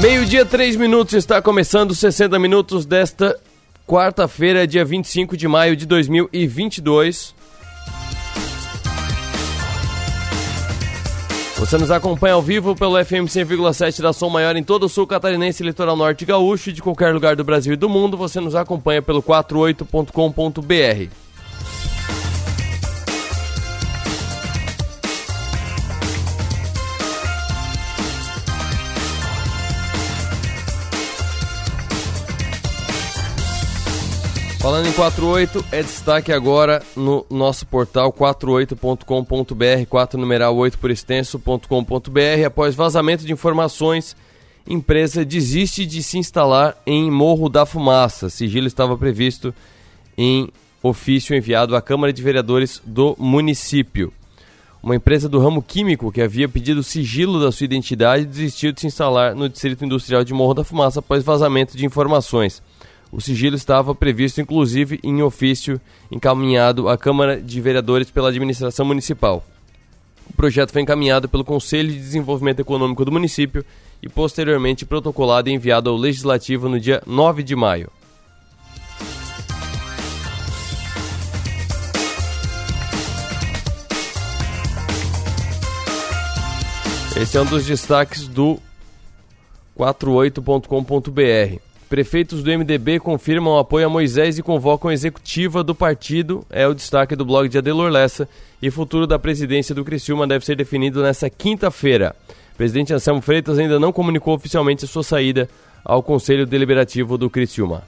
Meio-dia, três minutos, está começando 60 minutos desta quarta-feira, dia 25 de maio de 2022. Você nos acompanha ao vivo pelo FM 100,7 da Som Maior em todo o sul catarinense, litoral norte gaúcho e de qualquer lugar do Brasil e do mundo. Você nos acompanha pelo 48.com.br. Falando em 48, é destaque agora no nosso portal 48.com.br, 4 numeral 8 por extenso.com.br. Após vazamento de informações, empresa desiste de se instalar em Morro da Fumaça. Sigilo estava previsto em ofício enviado à Câmara de Vereadores do município. Uma empresa do ramo químico que havia pedido sigilo da sua identidade desistiu de se instalar no Distrito Industrial de Morro da Fumaça após vazamento de informações. O sigilo estava previsto, inclusive, em ofício encaminhado à Câmara de Vereadores pela administração municipal. O projeto foi encaminhado pelo Conselho de Desenvolvimento Econômico do município e posteriormente protocolado e enviado ao Legislativo no dia 9 de maio. Esse é um dos destaques do 48.com.br. Prefeitos do MDB confirmam apoio a Moisés e convocam a executiva do partido. É o destaque do blog de Adelor Lessa. E futuro da presidência do Criciúma deve ser definido nesta quinta-feira. Presidente Anselmo Freitas ainda não comunicou oficialmente a sua saída ao Conselho Deliberativo do Criciúma.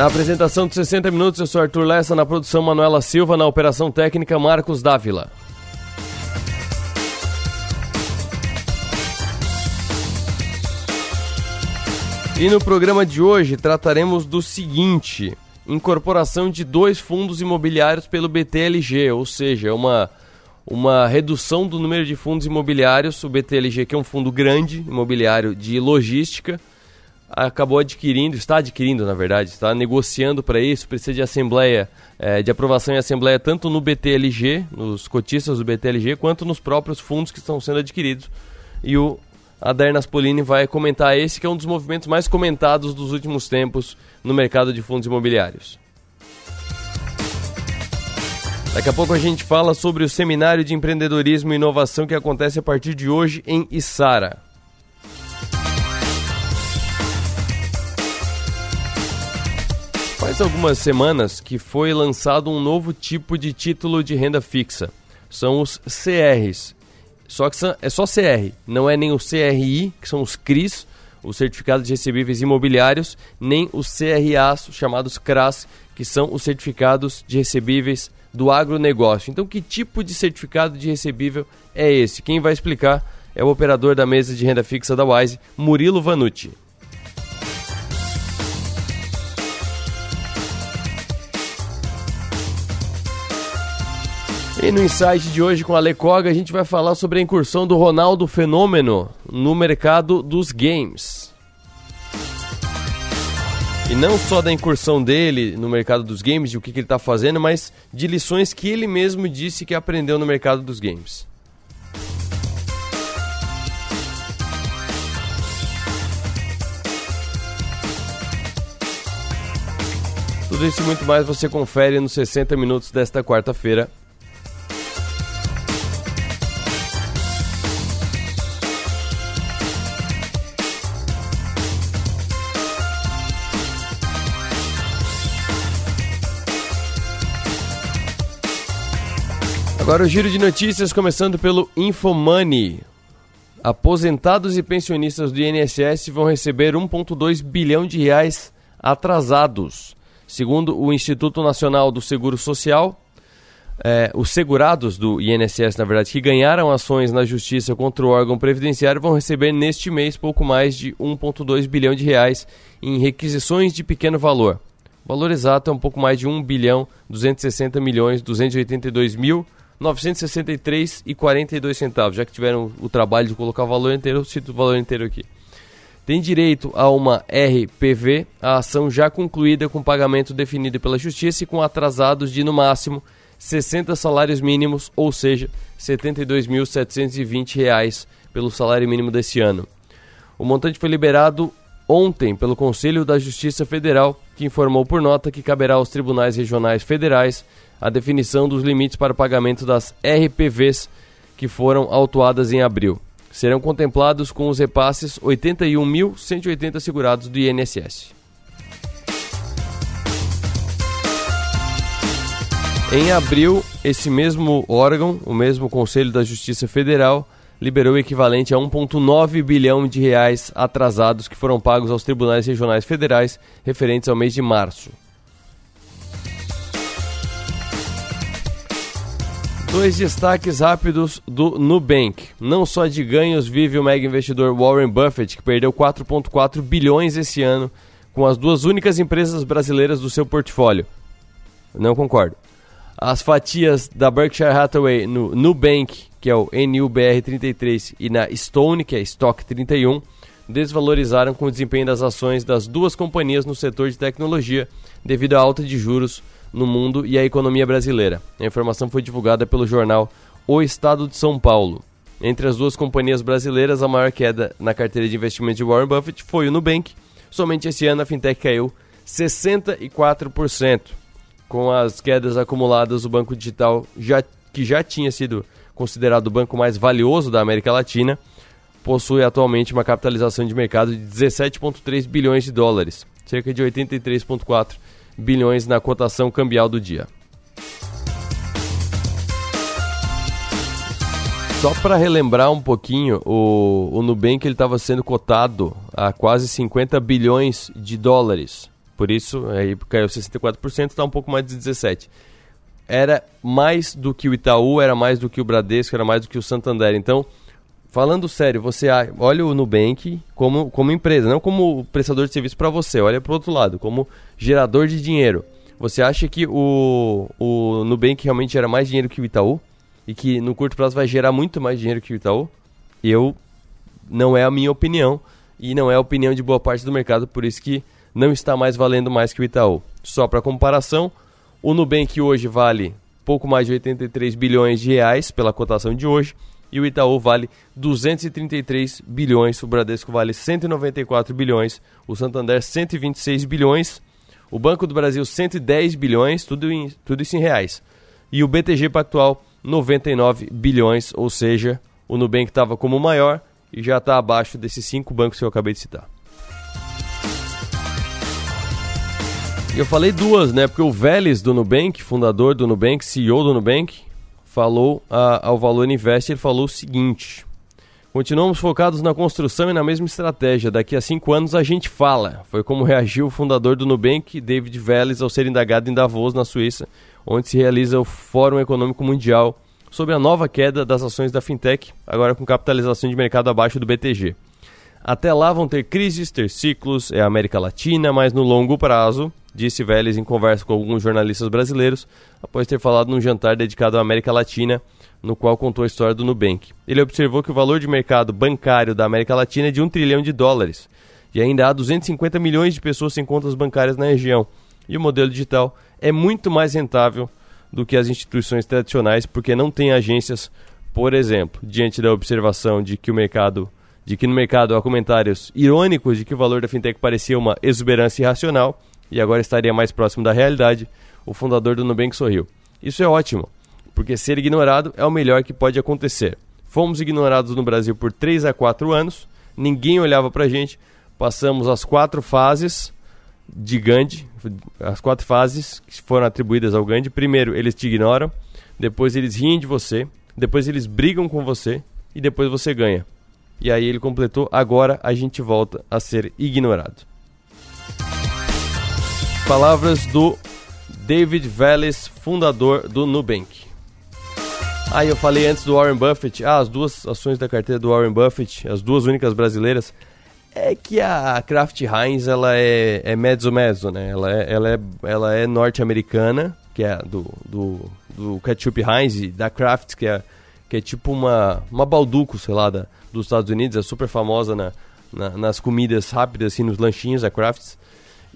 Na apresentação de 60 minutos, eu sou Arthur Lessa, na produção Manuela Silva, na operação técnica Marcos Dávila. E no programa de hoje trataremos do seguinte: incorporação de dois fundos imobiliários pelo BTLG, ou seja, uma, uma redução do número de fundos imobiliários. O BTLG, que é um fundo grande imobiliário de logística, acabou adquirindo, está adquirindo na verdade, está negociando para isso, precisa de assembleia, é, de aprovação em assembleia tanto no BTLG, nos cotistas do BTLG, quanto nos próprios fundos que estão sendo adquiridos. E o Adair Naspolini vai comentar esse que é um dos movimentos mais comentados dos últimos tempos no mercado de fundos imobiliários. Daqui a pouco a gente fala sobre o seminário de empreendedorismo e inovação que acontece a partir de hoje em Içara. Faz algumas semanas que foi lançado um novo tipo de título de renda fixa. São os CRs. Só que é só CR, não é nem o CRI, que são os CRIs, os certificados de recebíveis imobiliários, nem os CRAs, chamados CRAS, que são os certificados de recebíveis do agronegócio. Então, que tipo de certificado de recebível é esse? Quem vai explicar é o operador da mesa de renda fixa da Wise, Murilo Vanucci. E no insight de hoje com a Lecoga a gente vai falar sobre a incursão do Ronaldo Fenômeno no mercado dos games. E não só da incursão dele no mercado dos games, de o que, que ele está fazendo, mas de lições que ele mesmo disse que aprendeu no mercado dos games. Tudo isso e muito mais você confere nos 60 minutos desta quarta-feira Agora o giro de notícias começando pelo Infomoney. Aposentados e pensionistas do INSS vão receber 1,2 bilhão de reais atrasados. Segundo o Instituto Nacional do Seguro Social, é, os segurados do INSS, na verdade, que ganharam ações na justiça contra o órgão previdenciário vão receber neste mês pouco mais de 1,2 bilhão de reais em requisições de pequeno valor. O valor exato é um pouco mais de 1 bilhão 260 milhões 282 mil 963,42 centavos. Já que tiveram o trabalho de colocar o valor inteiro, eu cito o valor inteiro aqui. tem direito a uma RPV, a ação já concluída com pagamento definido pela Justiça e com atrasados de, no máximo, 60 salários mínimos, ou seja, R$ 72.720 pelo salário mínimo desse ano. O montante foi liberado ontem pelo Conselho da Justiça Federal, que informou por nota que caberá aos tribunais regionais federais a definição dos limites para o pagamento das RPVs que foram autuadas em abril serão contemplados com os repasses 81.180 segurados do INSS. Em abril, esse mesmo órgão, o mesmo Conselho da Justiça Federal, liberou o equivalente a 1,9 bilhão de reais atrasados que foram pagos aos tribunais regionais federais referentes ao mês de março. Dois destaques rápidos do Nubank. Não só de ganhos vive o mega investidor Warren Buffett, que perdeu 4,4 bilhões esse ano com as duas únicas empresas brasileiras do seu portfólio. Não concordo. As fatias da Berkshire Hathaway no Nubank, que é o NUBR33, e na Stone, que é Stock 31, desvalorizaram com o desempenho das ações das duas companhias no setor de tecnologia devido à alta de juros no mundo e a economia brasileira. A informação foi divulgada pelo jornal O Estado de São Paulo. Entre as duas companhias brasileiras, a maior queda na carteira de investimentos de Warren Buffett foi o Nubank. Somente esse ano a fintech caiu 64%. Com as quedas acumuladas, o banco digital, já, que já tinha sido considerado o banco mais valioso da América Latina, possui atualmente uma capitalização de mercado de 17,3 bilhões de dólares, cerca de 83,4 bilhões na cotação cambial do dia. Só para relembrar um pouquinho, o, o Nubank estava sendo cotado a quase 50 bilhões de dólares. Por isso, aí caiu 64%, está um pouco mais de 17%. Era mais do que o Itaú, era mais do que o Bradesco, era mais do que o Santander. Então, falando sério, você olha o Nubank como, como empresa, não como prestador de serviço para você, olha para o outro lado, como gerador de dinheiro. Você acha que o, o Nubank realmente gera mais dinheiro que o Itaú? E que no curto prazo vai gerar muito mais dinheiro que o Itaú? Eu, não é a minha opinião, e não é a opinião de boa parte do mercado, por isso que não está mais valendo mais que o Itaú. Só para comparação, o Nubank hoje vale pouco mais de 83 bilhões de reais pela cotação de hoje, e o Itaú vale 233 bilhões, o Bradesco vale 194 bilhões, o Santander 126 bilhões, o Banco do Brasil 110 bilhões, tudo, em, tudo isso em reais. E o BTG Pactual 99 bilhões, ou seja, o Nubank estava como maior e já está abaixo desses cinco bancos que eu acabei de citar. Eu falei duas, né? Porque o Vélez do Nubank, fundador do Nubank, CEO do Nubank, falou a, ao Valor Invest, ele falou o seguinte: Continuamos focados na construção e na mesma estratégia. Daqui a cinco anos a gente fala. Foi como reagiu o fundador do Nubank, David Vélez, ao ser indagado em Davos, na Suíça, onde se realiza o Fórum Econômico Mundial sobre a nova queda das ações da fintech, agora com capitalização de mercado abaixo do BTG. Até lá vão ter crises, ter ciclos, é a América Latina, mas no longo prazo disse Vélez em conversa com alguns jornalistas brasileiros, após ter falado num jantar dedicado à América Latina, no qual contou a história do Nubank. Ele observou que o valor de mercado bancário da América Latina é de 1 trilhão de dólares, e ainda há 250 milhões de pessoas sem contas bancárias na região, e o modelo digital é muito mais rentável do que as instituições tradicionais, porque não tem agências, por exemplo, diante da observação de que o mercado de que no mercado há comentários irônicos de que o valor da fintech parecia uma exuberância irracional, e agora estaria mais próximo da realidade, o fundador do Nubank sorriu. Isso é ótimo, porque ser ignorado é o melhor que pode acontecer. Fomos ignorados no Brasil por 3 a 4 anos, ninguém olhava pra gente, passamos as quatro fases de Gandhi, as quatro fases que foram atribuídas ao Gandhi. Primeiro, eles te ignoram, depois eles riem de você, depois eles brigam com você e depois você ganha. E aí ele completou: agora a gente volta a ser ignorado. Palavras do David Vélez, fundador do Nubank. Aí ah, eu falei antes do Warren Buffett, ah, as duas ações da carteira do Warren Buffett, as duas únicas brasileiras, é que a Kraft Heinz ela é, é mezzo mezzo, né? Ela é, ela é, ela é norte-americana, que é do, do, do ketchup Heinz, e da Kraft, que é, que é tipo uma, uma balduco, sei lá, da, dos Estados Unidos, é super famosa na, na, nas comidas rápidas, assim, nos lanchinhos, a Crafts.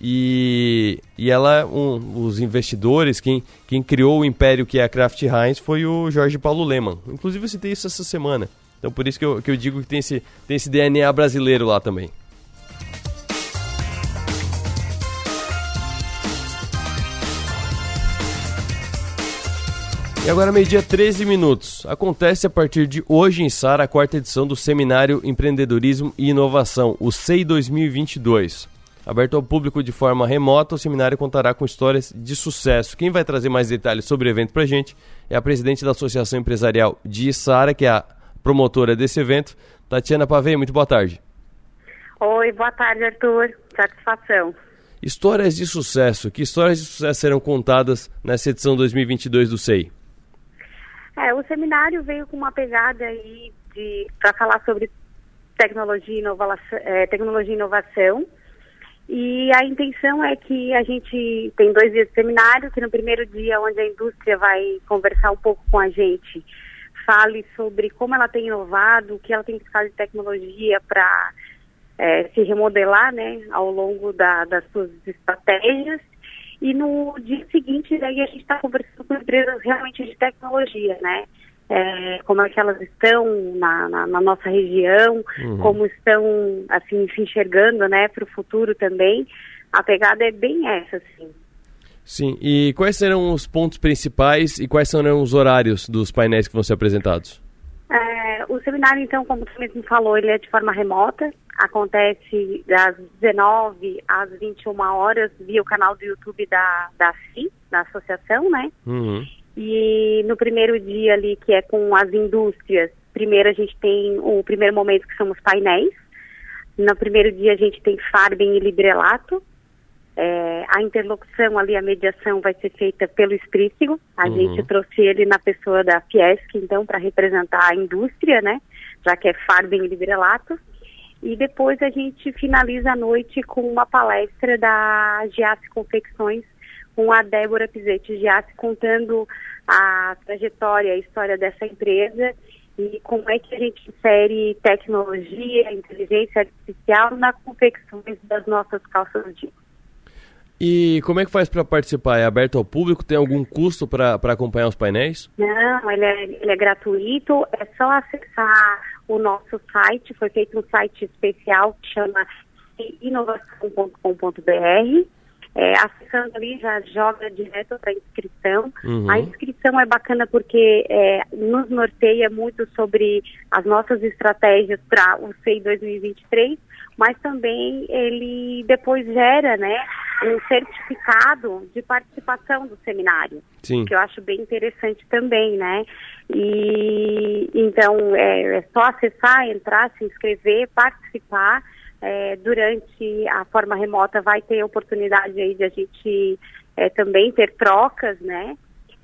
E, e ela, um, os investidores, quem, quem criou o império que é a Kraft Heinz foi o Jorge Paulo Leman. Inclusive eu citei isso essa semana. Então por isso que eu, que eu digo que tem esse, tem esse DNA brasileiro lá também. E agora, meio-dia, 13 minutos. Acontece a partir de hoje em Sara a quarta edição do Seminário Empreendedorismo e Inovação, o SEI 2022. Aberto ao público de forma remota, o seminário contará com histórias de sucesso. Quem vai trazer mais detalhes sobre o evento para a gente é a presidente da Associação Empresarial de Sara, que é a promotora desse evento, Tatiana Pavei. Muito boa tarde. Oi, boa tarde, Arthur. Satisfação. Histórias de sucesso. Que histórias de sucesso serão contadas nessa edição 2022 do SEI? É, o seminário veio com uma pegada aí para falar sobre tecnologia, inovação, é, tecnologia e inovação. E a intenção é que a gente tem dois dias de seminário, que no primeiro dia, onde a indústria vai conversar um pouco com a gente, fale sobre como ela tem inovado, o que ela tem buscado de tecnologia para é, se remodelar né, ao longo da, das suas estratégias. E no dia seguinte, daí a gente está conversando com empresas realmente de tecnologia, né? É, como é que elas estão na, na, na nossa região, uhum. como estão, assim, se enxergando, né, para o futuro também. A pegada é bem essa, assim. Sim, e quais serão os pontos principais e quais serão os horários dos painéis que vão ser apresentados? É, o seminário, então, como você mesmo falou, ele é de forma remota, acontece das 19 às 21 horas via o canal do YouTube da, da CI, da associação, né? Uhum. E no primeiro dia ali, que é com as indústrias, primeiro a gente tem o primeiro momento que são os painéis. No primeiro dia a gente tem Farben e Librelato. É, a interlocução ali, a mediação vai ser feita pelo Esprícigo. A uhum. gente trouxe ele na pessoa da Fiesc, então, para representar a indústria, né? Já que é Farben e Librelato. E depois a gente finaliza a noite com uma palestra da Giasse Confecções, com a Débora Pizetti Giasse contando a trajetória, a história dessa empresa e como é que a gente insere tecnologia, inteligência artificial na confecções das nossas calças jeans. E como é que faz para participar? É aberto ao público? Tem algum custo para acompanhar os painéis? Não, ele é, ele é gratuito. É só acessar o nosso site. Foi feito um site especial que chama inovação.com.br. É, acessando ali já joga direto para inscrição. Uhum. A inscrição é bacana porque é, nos norteia muito sobre as nossas estratégias para o CEI 2023, mas também ele depois gera, né, um certificado de participação do seminário, Sim. que eu acho bem interessante também, né? E então é, é só acessar, entrar, se inscrever, participar. É, durante a forma remota vai ter oportunidade aí de a gente é, também ter trocas, né?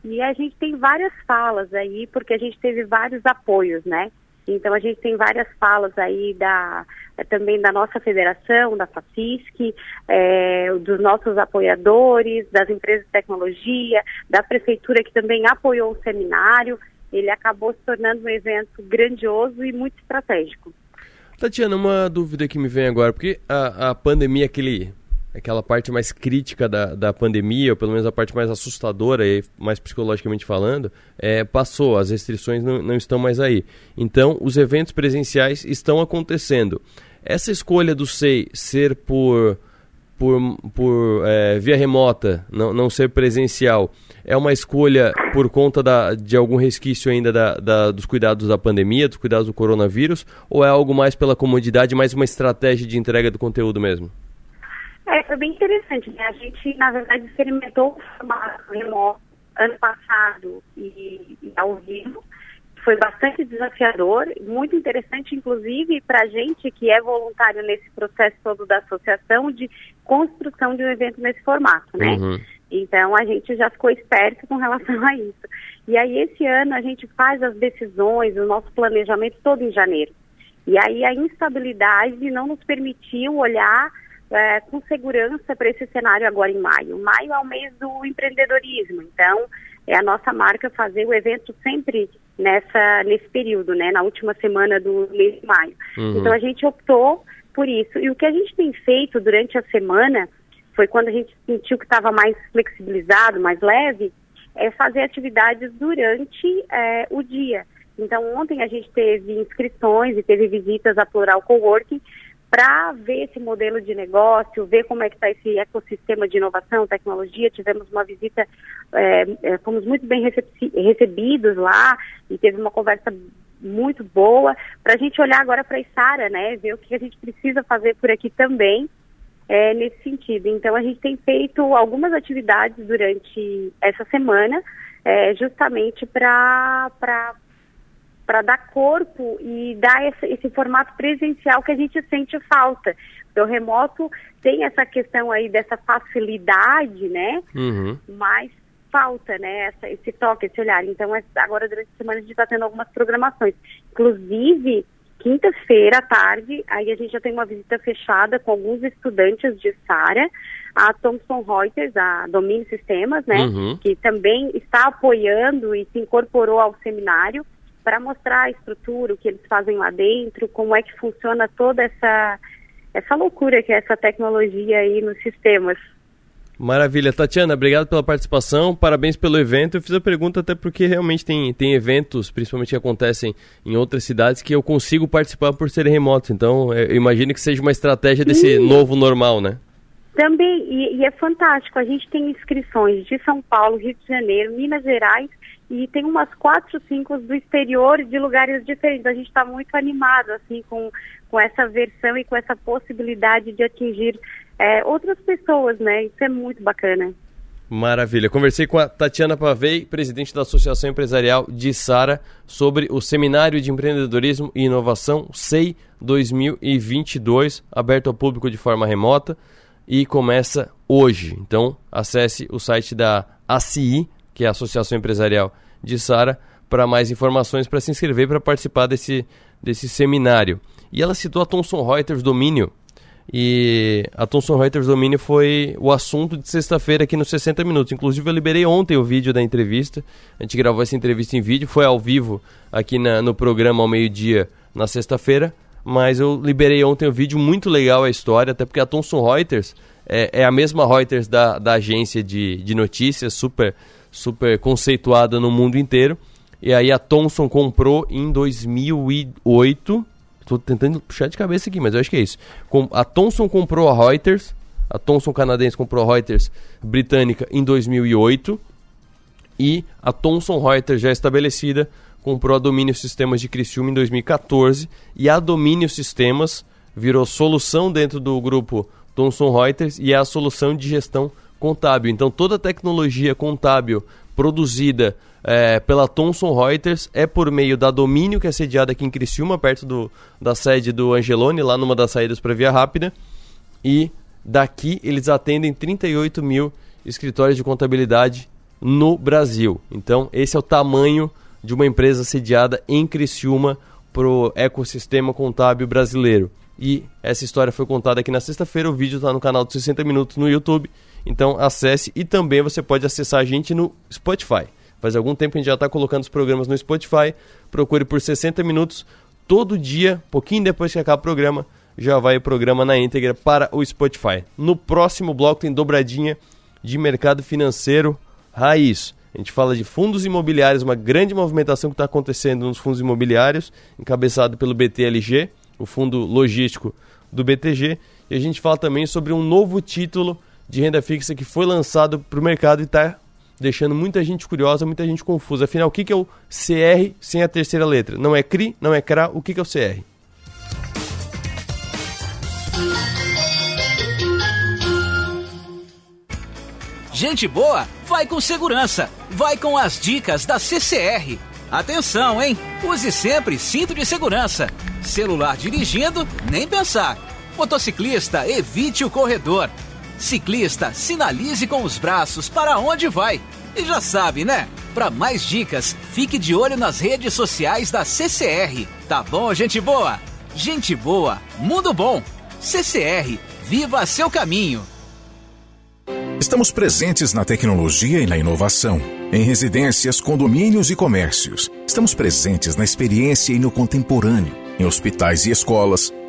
E a gente tem várias falas aí, porque a gente teve vários apoios, né? Então a gente tem várias falas aí da também da nossa federação, da FACISC, é, dos nossos apoiadores, das empresas de tecnologia, da prefeitura que também apoiou o seminário. Ele acabou se tornando um evento grandioso e muito estratégico. Tatiana, uma dúvida que me vem agora, porque a, a pandemia, aquele aquela parte mais crítica da, da pandemia, ou pelo menos a parte mais assustadora, e mais psicologicamente falando, é, passou, as restrições não, não estão mais aí. Então, os eventos presenciais estão acontecendo. Essa escolha do SEI ser por, por, por é, via remota, não, não ser presencial, é uma escolha por conta da, de algum resquício ainda da, da, dos cuidados da pandemia, dos cuidados do coronavírus, ou é algo mais pela comodidade, mais uma estratégia de entrega do conteúdo mesmo? É, foi bem interessante, né? A gente, na verdade, experimentou o formato remoto ano passado e, e ao vivo. Foi bastante desafiador, muito interessante, inclusive, para a gente que é voluntário nesse processo todo da associação de construção de um evento nesse formato, né? Uhum. Então a gente já ficou esperto com relação a isso. E aí esse ano a gente faz as decisões, o nosso planejamento todo em janeiro. E aí a instabilidade não nos permitiu olhar é, com segurança para esse cenário agora em maio. Maio é o mês do empreendedorismo, então é a nossa marca fazer o evento sempre nessa nesse período, né, na última semana do mês de maio. Uhum. Então a gente optou por isso. E o que a gente tem feito durante a semana, foi quando a gente sentiu que estava mais flexibilizado, mais leve, é fazer atividades durante é, o dia. Então, ontem a gente teve inscrições e teve visitas à Plural Coworking para ver esse modelo de negócio, ver como é que está esse ecossistema de inovação, tecnologia. Tivemos uma visita, é, é, fomos muito bem recebidos lá e teve uma conversa muito boa para a gente olhar agora para a Isara, né, ver o que a gente precisa fazer por aqui também é, nesse sentido. Então a gente tem feito algumas atividades durante essa semana, é, justamente para para dar corpo e dar esse, esse, formato presencial que a gente sente falta. O remoto tem essa questão aí dessa facilidade, né? Uhum. Mas falta, né? Essa, esse toque, esse olhar. Então, agora durante a semana a gente está tendo algumas programações. Inclusive, quinta-feira à tarde, aí a gente já tem uma visita fechada com alguns estudantes de SARA, a Thomson Reuters, a Domínio Sistemas, né? Uhum. Que também está apoiando e se incorporou ao seminário para mostrar a estrutura, o que eles fazem lá dentro, como é que funciona toda essa, essa loucura que é essa tecnologia aí nos sistemas. Maravilha. Tatiana, obrigado pela participação, parabéns pelo evento. Eu fiz a pergunta até porque realmente tem, tem eventos, principalmente que acontecem em outras cidades, que eu consigo participar por serem remotos. Então, eu imagino que seja uma estratégia desse Sim. novo normal, né? Também, e, e, é fantástico. A gente tem inscrições de São Paulo, Rio de Janeiro, Minas Gerais e tem umas quatro, cinco do exterior de lugares diferentes. A gente está muito animado assim com, com essa versão e com essa possibilidade de atingir é, outras pessoas, né? Isso é muito bacana. Maravilha. Conversei com a Tatiana Pavei, presidente da Associação Empresarial de Sara, sobre o Seminário de Empreendedorismo e Inovação SEI 2022, aberto ao público de forma remota e começa hoje. Então, acesse o site da ACI, que é a Associação Empresarial de Sara, para mais informações, para se inscrever para participar desse, desse seminário. E ela citou a Thomson Reuters Domínio. E a Thomson Reuters Domínio foi o assunto de sexta-feira aqui nos 60 Minutos. Inclusive, eu liberei ontem o vídeo da entrevista. A gente gravou essa entrevista em vídeo, foi ao vivo aqui na, no programa ao meio-dia na sexta-feira. Mas eu liberei ontem o vídeo, muito legal a história, até porque a Thomson Reuters é, é a mesma Reuters da, da agência de, de notícias, super super conceituada no mundo inteiro. E aí a Thomson comprou em 2008. Estou tentando puxar de cabeça aqui, mas eu acho que é isso. A Thomson comprou a Reuters. A Thomson canadense comprou a Reuters britânica em 2008. E a Thomson Reuters já estabelecida comprou a Domínio Sistemas de Criciúma em 2014. E a Domínio Sistemas virou solução dentro do grupo Thomson Reuters e é a solução de gestão contábil. Então toda a tecnologia contábil produzida é, pela Thomson Reuters é por meio da Domínio, que é sediada aqui em Criciúma, perto do, da sede do Angelone, lá numa das saídas para Via Rápida. E daqui eles atendem 38 mil escritórios de contabilidade no Brasil. Então esse é o tamanho de uma empresa sediada em Criciúma para o ecossistema contábil brasileiro. E essa história foi contada aqui na sexta-feira. O vídeo está no canal de 60 Minutos no YouTube. Então acesse e também você pode acessar a gente no Spotify. Faz algum tempo a gente já está colocando os programas no Spotify. Procure por 60 minutos todo dia, pouquinho depois que acaba o programa, já vai o programa na íntegra para o Spotify. No próximo bloco tem dobradinha de mercado financeiro raiz. A gente fala de fundos imobiliários, uma grande movimentação que está acontecendo nos fundos imobiliários, encabeçado pelo BTLG, o fundo logístico do BTG. E a gente fala também sobre um novo título de renda fixa que foi lançado para o mercado e está deixando muita gente curiosa, muita gente confusa. Afinal, o que, que é o CR sem a terceira letra? Não é CRI, não é CRA, o que, que é o CR? Gente boa, vai com segurança. Vai com as dicas da CCR. Atenção, hein? Use sempre cinto de segurança. Celular dirigindo, nem pensar. Motociclista, evite o corredor. Ciclista, sinalize com os braços para onde vai. E já sabe, né? Para mais dicas, fique de olho nas redes sociais da CCR. Tá bom, gente boa? Gente boa, mundo bom. CCR, viva seu caminho. Estamos presentes na tecnologia e na inovação, em residências, condomínios e comércios. Estamos presentes na experiência e no contemporâneo, em hospitais e escolas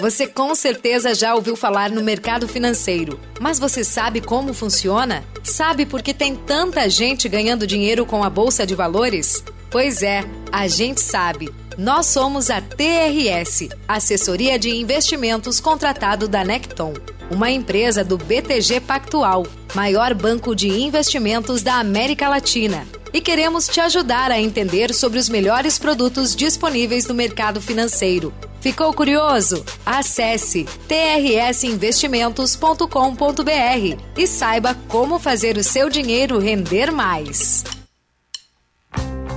Você com certeza já ouviu falar no mercado financeiro, mas você sabe como funciona? Sabe por que tem tanta gente ganhando dinheiro com a bolsa de valores? Pois é, a gente sabe. Nós somos a TRS, Assessoria de Investimentos contratado da Necton, uma empresa do BTG Pactual, maior banco de investimentos da América Latina e queremos te ajudar a entender sobre os melhores produtos disponíveis no mercado financeiro. Ficou curioso? Acesse trsinvestimentos.com.br e saiba como fazer o seu dinheiro render mais.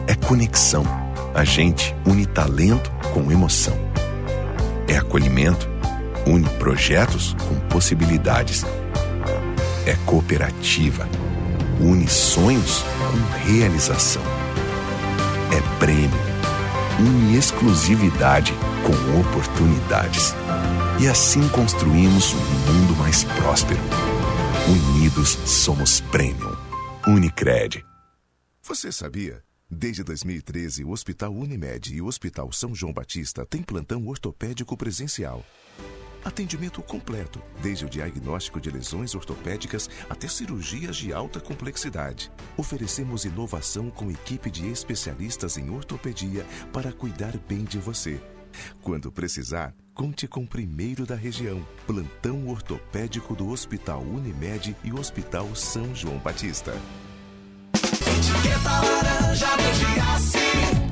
É conexão. A gente une talento com emoção. É acolhimento. Une projetos com possibilidades. É cooperativa une sonhos com realização. É prêmio, une exclusividade com oportunidades. E assim construímos um mundo mais próspero. Unidos somos Premium. Unicred. Você sabia? Desde 2013, o Hospital Unimed e o Hospital São João Batista têm plantão ortopédico presencial. Atendimento completo, desde o diagnóstico de lesões ortopédicas até cirurgias de alta complexidade. Oferecemos inovação com equipe de especialistas em ortopedia para cuidar bem de você. Quando precisar, conte com o primeiro da região. Plantão ortopédico do Hospital Unimed e Hospital São João Batista. Etiqueta laranja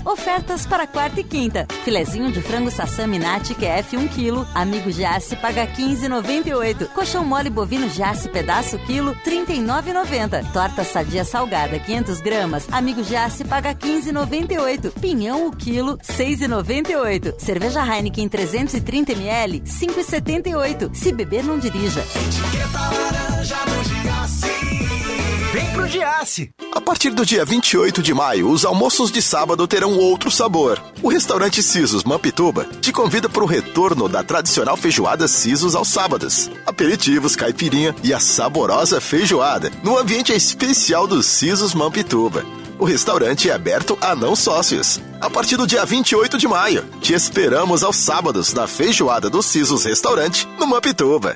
Ofertas para quarta e quinta. Filezinho de frango sassami nati QF 1 kg, amigo Jace paga 15,98. Colchão mole bovino Jace pedaço quilo 39,90. Torta sadia salgada 500 gramas, amigo Jace paga 15,98. Pinhão o quilo 6,98. Cerveja Heineken 330 ml 5,78. Se beber não dirija. Etiqueta laranja no Vem pro Giasse! A partir do dia 28 de maio, os almoços de sábado terão outro sabor. O restaurante Sisos Mampituba te convida para o retorno da tradicional feijoada Sisos aos sábados. Aperitivos, caipirinha e a saborosa feijoada no ambiente especial do Sisos Mampituba. O restaurante é aberto a não sócios. A partir do dia 28 de maio, te esperamos aos sábados na feijoada do Sisos Restaurante, no Mampituba.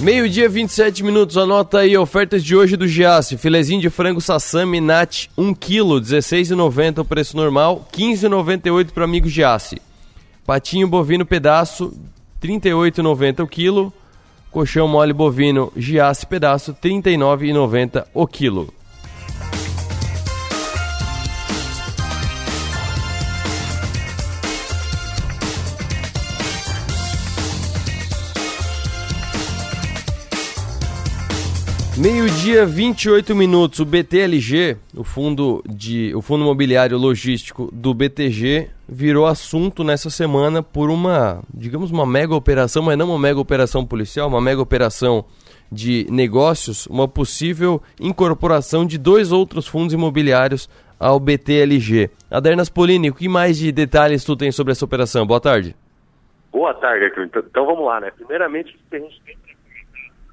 Meio-dia, 27 minutos. Anota aí ofertas de hoje do Giasse. Filezinho de frango Sassami Nat 1 kg, 16,90 o preço normal, 15,98 para amigo Giasse. Patinho bovino pedaço, 38,90 o quilo. Colchão mole bovino Giasse pedaço, 39,90 o quilo. Meio-dia, 28 minutos. O BTLG, o fundo, de, o fundo imobiliário logístico do BTG, virou assunto nessa semana por uma, digamos, uma mega operação, mas não uma mega operação policial, uma mega operação de negócios, uma possível incorporação de dois outros fundos imobiliários ao BTLG. Adernas Polini, o que mais de detalhes tu tem sobre essa operação? Boa tarde. Boa tarde, Arthur. Então, então vamos lá, né? Primeiramente, o que a gente tem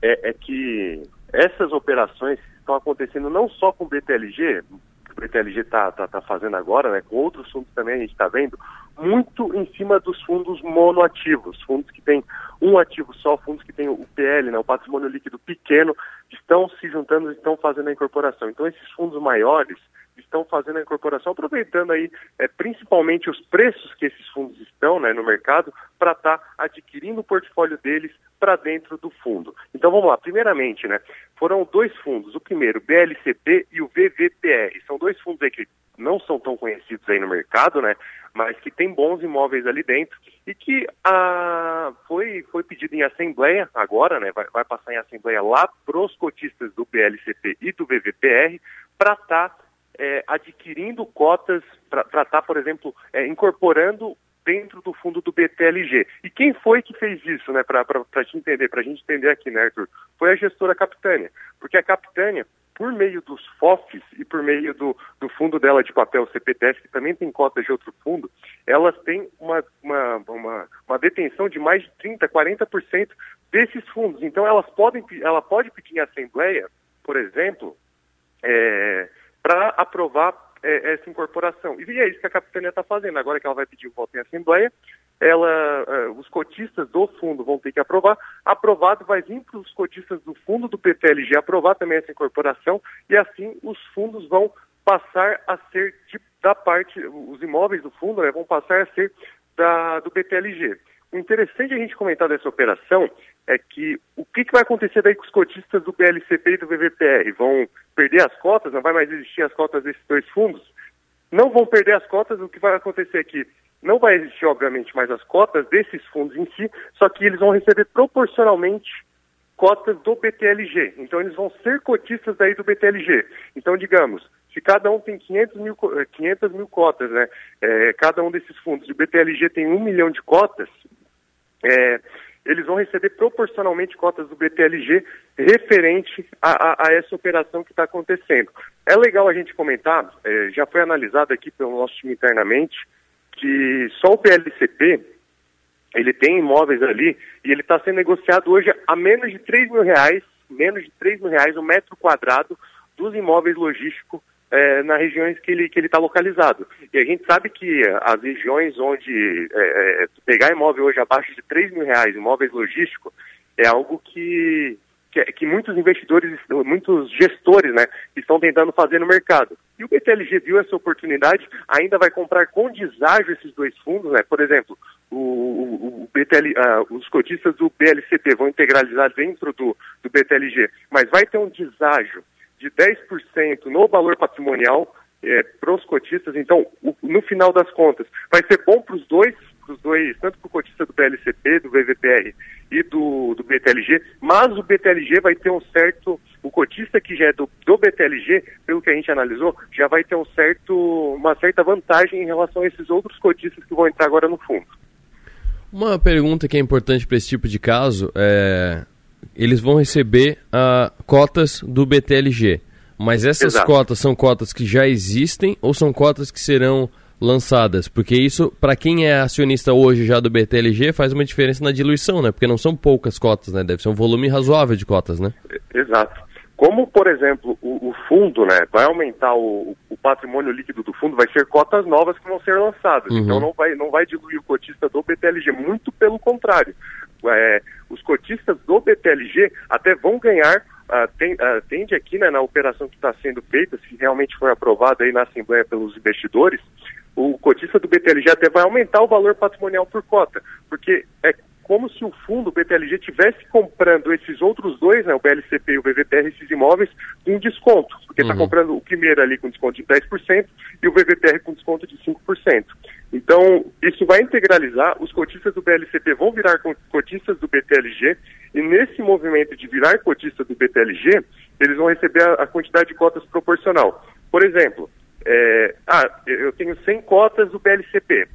é, é que essas operações estão acontecendo não só com o BTLG, que o BTLG está tá, tá fazendo agora, né, com outros fundos também a gente está vendo, muito em cima dos fundos monoativos, fundos que têm um ativo só, fundos que têm o PL, né, o patrimônio líquido pequeno, estão se juntando estão fazendo a incorporação. Então esses fundos maiores estão fazendo a incorporação, aproveitando aí é, principalmente os preços que esses fundos estão né, no mercado para estar tá adquirindo o portfólio deles para dentro do fundo. Então vamos lá, primeiramente, né, foram dois fundos, o primeiro, BLCP e o VVPR. São dois fundos aí que não são tão conhecidos aí no mercado, né, mas que tem bons imóveis ali dentro e que ah, foi, foi pedido em assembleia agora, né, vai, vai passar em assembleia lá para os cotistas do BLCP e do VVPR para estar tá é, adquirindo cotas para estar, tá, por exemplo, é, incorporando dentro do fundo do BTLG. E quem foi que fez isso, né, para a gente entender, para a gente entender aqui, né, Arthur? Foi a gestora Capitânia. Porque a Capitânia, por meio dos FOFs e por meio do, do fundo dela de papel CPTS, que também tem cotas de outro fundo, elas têm uma, uma, uma, uma detenção de mais de 30%, 40% desses fundos. Então elas podem, ela pode pedir em assembleia, por exemplo, é, para aprovar é, essa incorporação. E é isso que a capitania está fazendo. Agora que ela vai pedir o voto em assembleia, ela, é, os cotistas do fundo vão ter que aprovar. Aprovado vai vir para os cotistas do fundo do PTLG aprovar também essa incorporação e assim os fundos vão passar a ser de, da parte, os imóveis do fundo né, vão passar a ser da, do BTLG. O interessante a gente comentar dessa operação é que o que, que vai acontecer daí com os cotistas do BLCP e do VVPR? Vão perder as cotas? Não vai mais existir as cotas desses dois fundos? Não vão perder as cotas, o que vai acontecer aqui? Não vai existir, obviamente, mais as cotas desses fundos em si, só que eles vão receber proporcionalmente cotas do BTLG. Então, eles vão ser cotistas daí do BTLG. Então, digamos, se cada um tem 500 mil, 500 mil cotas, né? É, cada um desses fundos de BTLG tem um milhão de cotas, é, eles vão receber proporcionalmente cotas do BTLG referente a, a, a essa operação que está acontecendo. É legal a gente comentar, é, já foi analisado aqui pelo nosso time internamente, que só o PLCP, ele tem imóveis ali e ele está sendo negociado hoje a menos de 3 mil reais, menos de 3 mil reais o um metro quadrado dos imóveis logísticos é, nas regiões que ele que ele está localizado. E a gente sabe que as regiões onde é, é, pegar imóvel hoje abaixo de 3 mil reais, imóveis logísticos, é algo que, que, que, muitos investidores, muitos gestores, né, estão tentando fazer no mercado. E o BTLG viu essa oportunidade, ainda vai comprar com deságio esses dois fundos, né? Por exemplo, o, o, BTL, uh, ah, os cotistas do BLCP vão integralizar dentro do, do BTLG, mas vai ter um deságio de 10% no valor patrimonial é, para os cotistas. Então, o, no final das contas, vai ser bom para os dois, pros dois, tanto para o cotista do PLCP, do VVPR e do, do BTLG, mas o BTLG vai ter um certo, o cotista que já é do, do BTLG, pelo que a gente analisou, já vai ter um certo, uma certa vantagem em relação a esses outros cotistas que vão entrar agora no fundo. Uma pergunta que é importante para esse tipo de caso é eles vão receber uh, cotas do BTLG. Mas essas Exato. cotas são cotas que já existem ou são cotas que serão lançadas? Porque isso, para quem é acionista hoje já do BTLG, faz uma diferença na diluição, né? Porque não são poucas cotas, né? Deve ser um volume razoável de cotas, né? Exato. Como, por exemplo, o, o fundo, né, vai aumentar o, o, patrimônio líquido do fundo, vai ser cotas novas que vão ser lançadas. Uhum. Então não vai, não vai diluir o cotista do BTLG, muito pelo contrário é, os cotistas do BTLG até vão ganhar, uh, tem, uh, tende aqui né, na operação que está sendo feita, se realmente for aprovada aí na Assembleia pelos investidores, o cotista do BTLG até vai aumentar o valor patrimonial por cota, porque é como se o fundo, o BTLG, tivesse comprando esses outros dois, né, o BLCP e o VVPR, esses imóveis, com desconto. Porque está uhum. comprando o primeiro ali com desconto de 10% e o VVPR com desconto de 5%. Então, isso vai integralizar, os cotistas do BLCP vão virar cotistas do BTLG, e nesse movimento de virar cotista do BTLG, eles vão receber a, a quantidade de cotas proporcional. Por exemplo, é, ah, eu tenho 100 cotas do BLCP.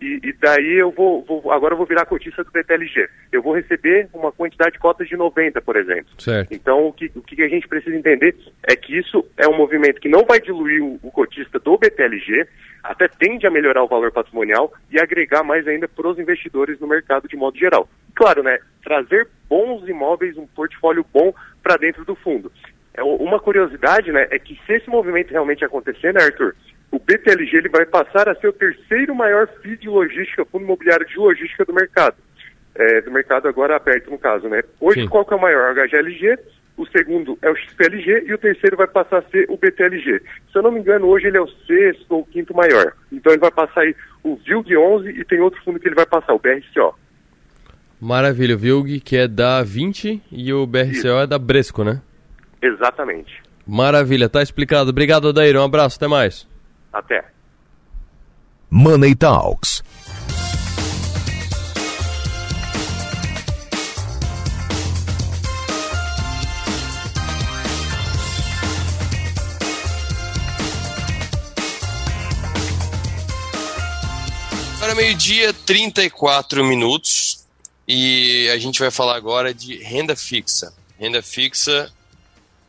E, e, daí eu vou, vou, agora eu vou virar cotista do BTLG. Eu vou receber uma quantidade de cotas de 90, por exemplo. Certo. Então o que, o que a gente precisa entender é que isso é um movimento que não vai diluir o, o cotista do BTLG, até tende a melhorar o valor patrimonial e agregar mais ainda para os investidores no mercado de modo geral. Claro, né? Trazer bons imóveis, um portfólio bom para dentro do fundo. É, uma curiosidade, né, é que se esse movimento realmente acontecer, né, Arthur, o BTLG ele vai passar a ser o terceiro maior FII de logística, fundo imobiliário de logística do mercado. É, do mercado agora aberto, no caso, né? Hoje, Sim. qual que é o maior? O HGLG, o segundo é o XPLG e o terceiro vai passar a ser o BTLG. Se eu não me engano, hoje ele é o sexto ou quinto maior. Então ele vai passar aí o VILG 11 e tem outro fundo que ele vai passar, o BRCO. Maravilha, o VILG que é da 20 e o BRCO Isso. é da Bresco, né? Exatamente. Maravilha, tá explicado. Obrigado, Adair. Um abraço, até mais. Até. Money Talks. Agora meio-dia, 34 minutos. E a gente vai falar agora de renda fixa. Renda fixa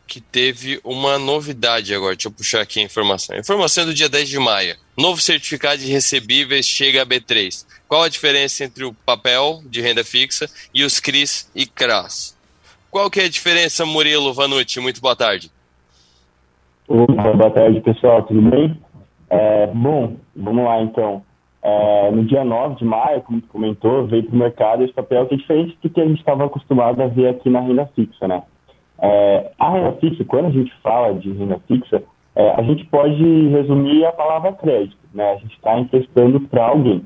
que teve uma novidade agora. Deixa eu puxar aqui a informação. Informação do dia 10 de maio. Novo certificado de recebíveis chega a B3. Qual a diferença entre o papel de renda fixa e os CRIs e CRAS? Qual que é a diferença, Murilo Vanucci? Muito boa tarde. Opa, boa tarde, pessoal. Tudo bem? É, bom, vamos lá então. É, no dia 9 de maio, como tu comentou, veio para o mercado esse papel que é diferente do que a gente estava acostumado a ver aqui na renda fixa, né? É, a renda fixa, quando a gente fala de renda fixa, é, a gente pode resumir a palavra crédito, né? A gente está emprestando para alguém.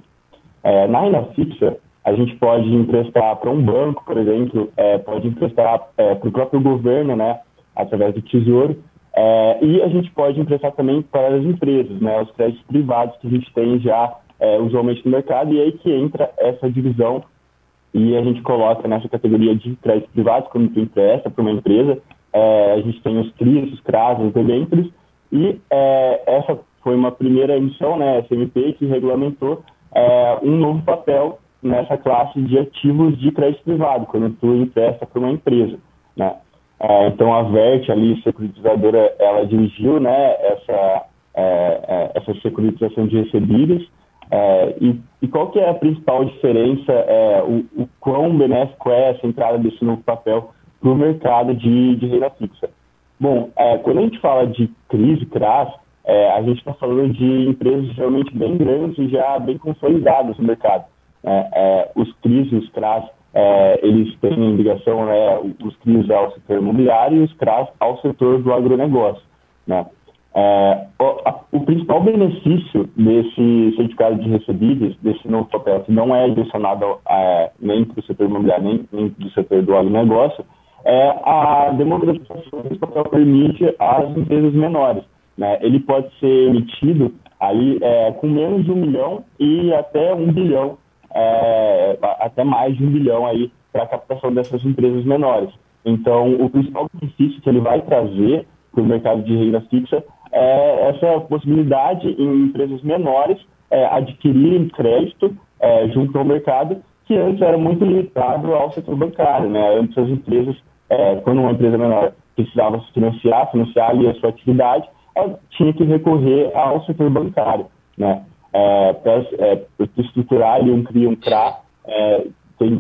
É, na renda fixa, a gente pode emprestar para um banco, por exemplo, é, pode emprestar é, para o próprio governo, né? Através do Tesouro. É, e a gente pode emprestar também para as empresas, né? Os créditos privados que a gente tem já usualmente no mercado. E aí que entra essa divisão e a gente coloca nessa categoria de crédito privado, quando tu empresta para uma empresa, é, a gente tem os CRIs, os CRAS, os debêntures, e é, essa foi uma primeira emissão, né, SMP, que regulamentou é, um novo papel nessa classe de ativos de crédito privado, quando tu empresta para uma empresa, né. É, então a Vert, ali, securitizadora, ela dirigiu, né, essa, é, é, essa securitização de recebíveis, é, e, e, qual que é a principal diferença, é, o, o quão benéfico é essa entrada desse novo papel para o mercado de, de renda fixa? Bom, é, quando a gente fala de crise, CRAS, é, a gente está falando de empresas realmente bem grandes e já bem consolidadas no mercado. É, é, os CRIs e os CRAS, eles têm ligação, né, os CRIs ao setor imobiliário e os CRAS ao setor do agronegócio. Né? É, o, o, principal benefício desse certificado de recebíveis, desse novo papel, que não é direcionado é, nem para o setor imobiliário, nem, nem para o setor do agronegócio, é a democratização que esse papel permite às empresas menores. Né? Ele pode ser emitido aí, é, com menos de um milhão e até um bilhão, é, até mais de um bilhão aí para a captação dessas empresas menores. Então, o principal benefício que ele vai trazer para o mercado de renda fixa é, essa possibilidade em empresas menores é, adquirirem crédito é, junto ao mercado, que antes era muito limitado ao setor bancário. Né? Antes as empresas, é, quando uma empresa menor precisava se financiar, financiar ali a sua atividade, ela tinha que recorrer ao setor bancário. Né? É, para é, estruturar ali um CRI, um CRA,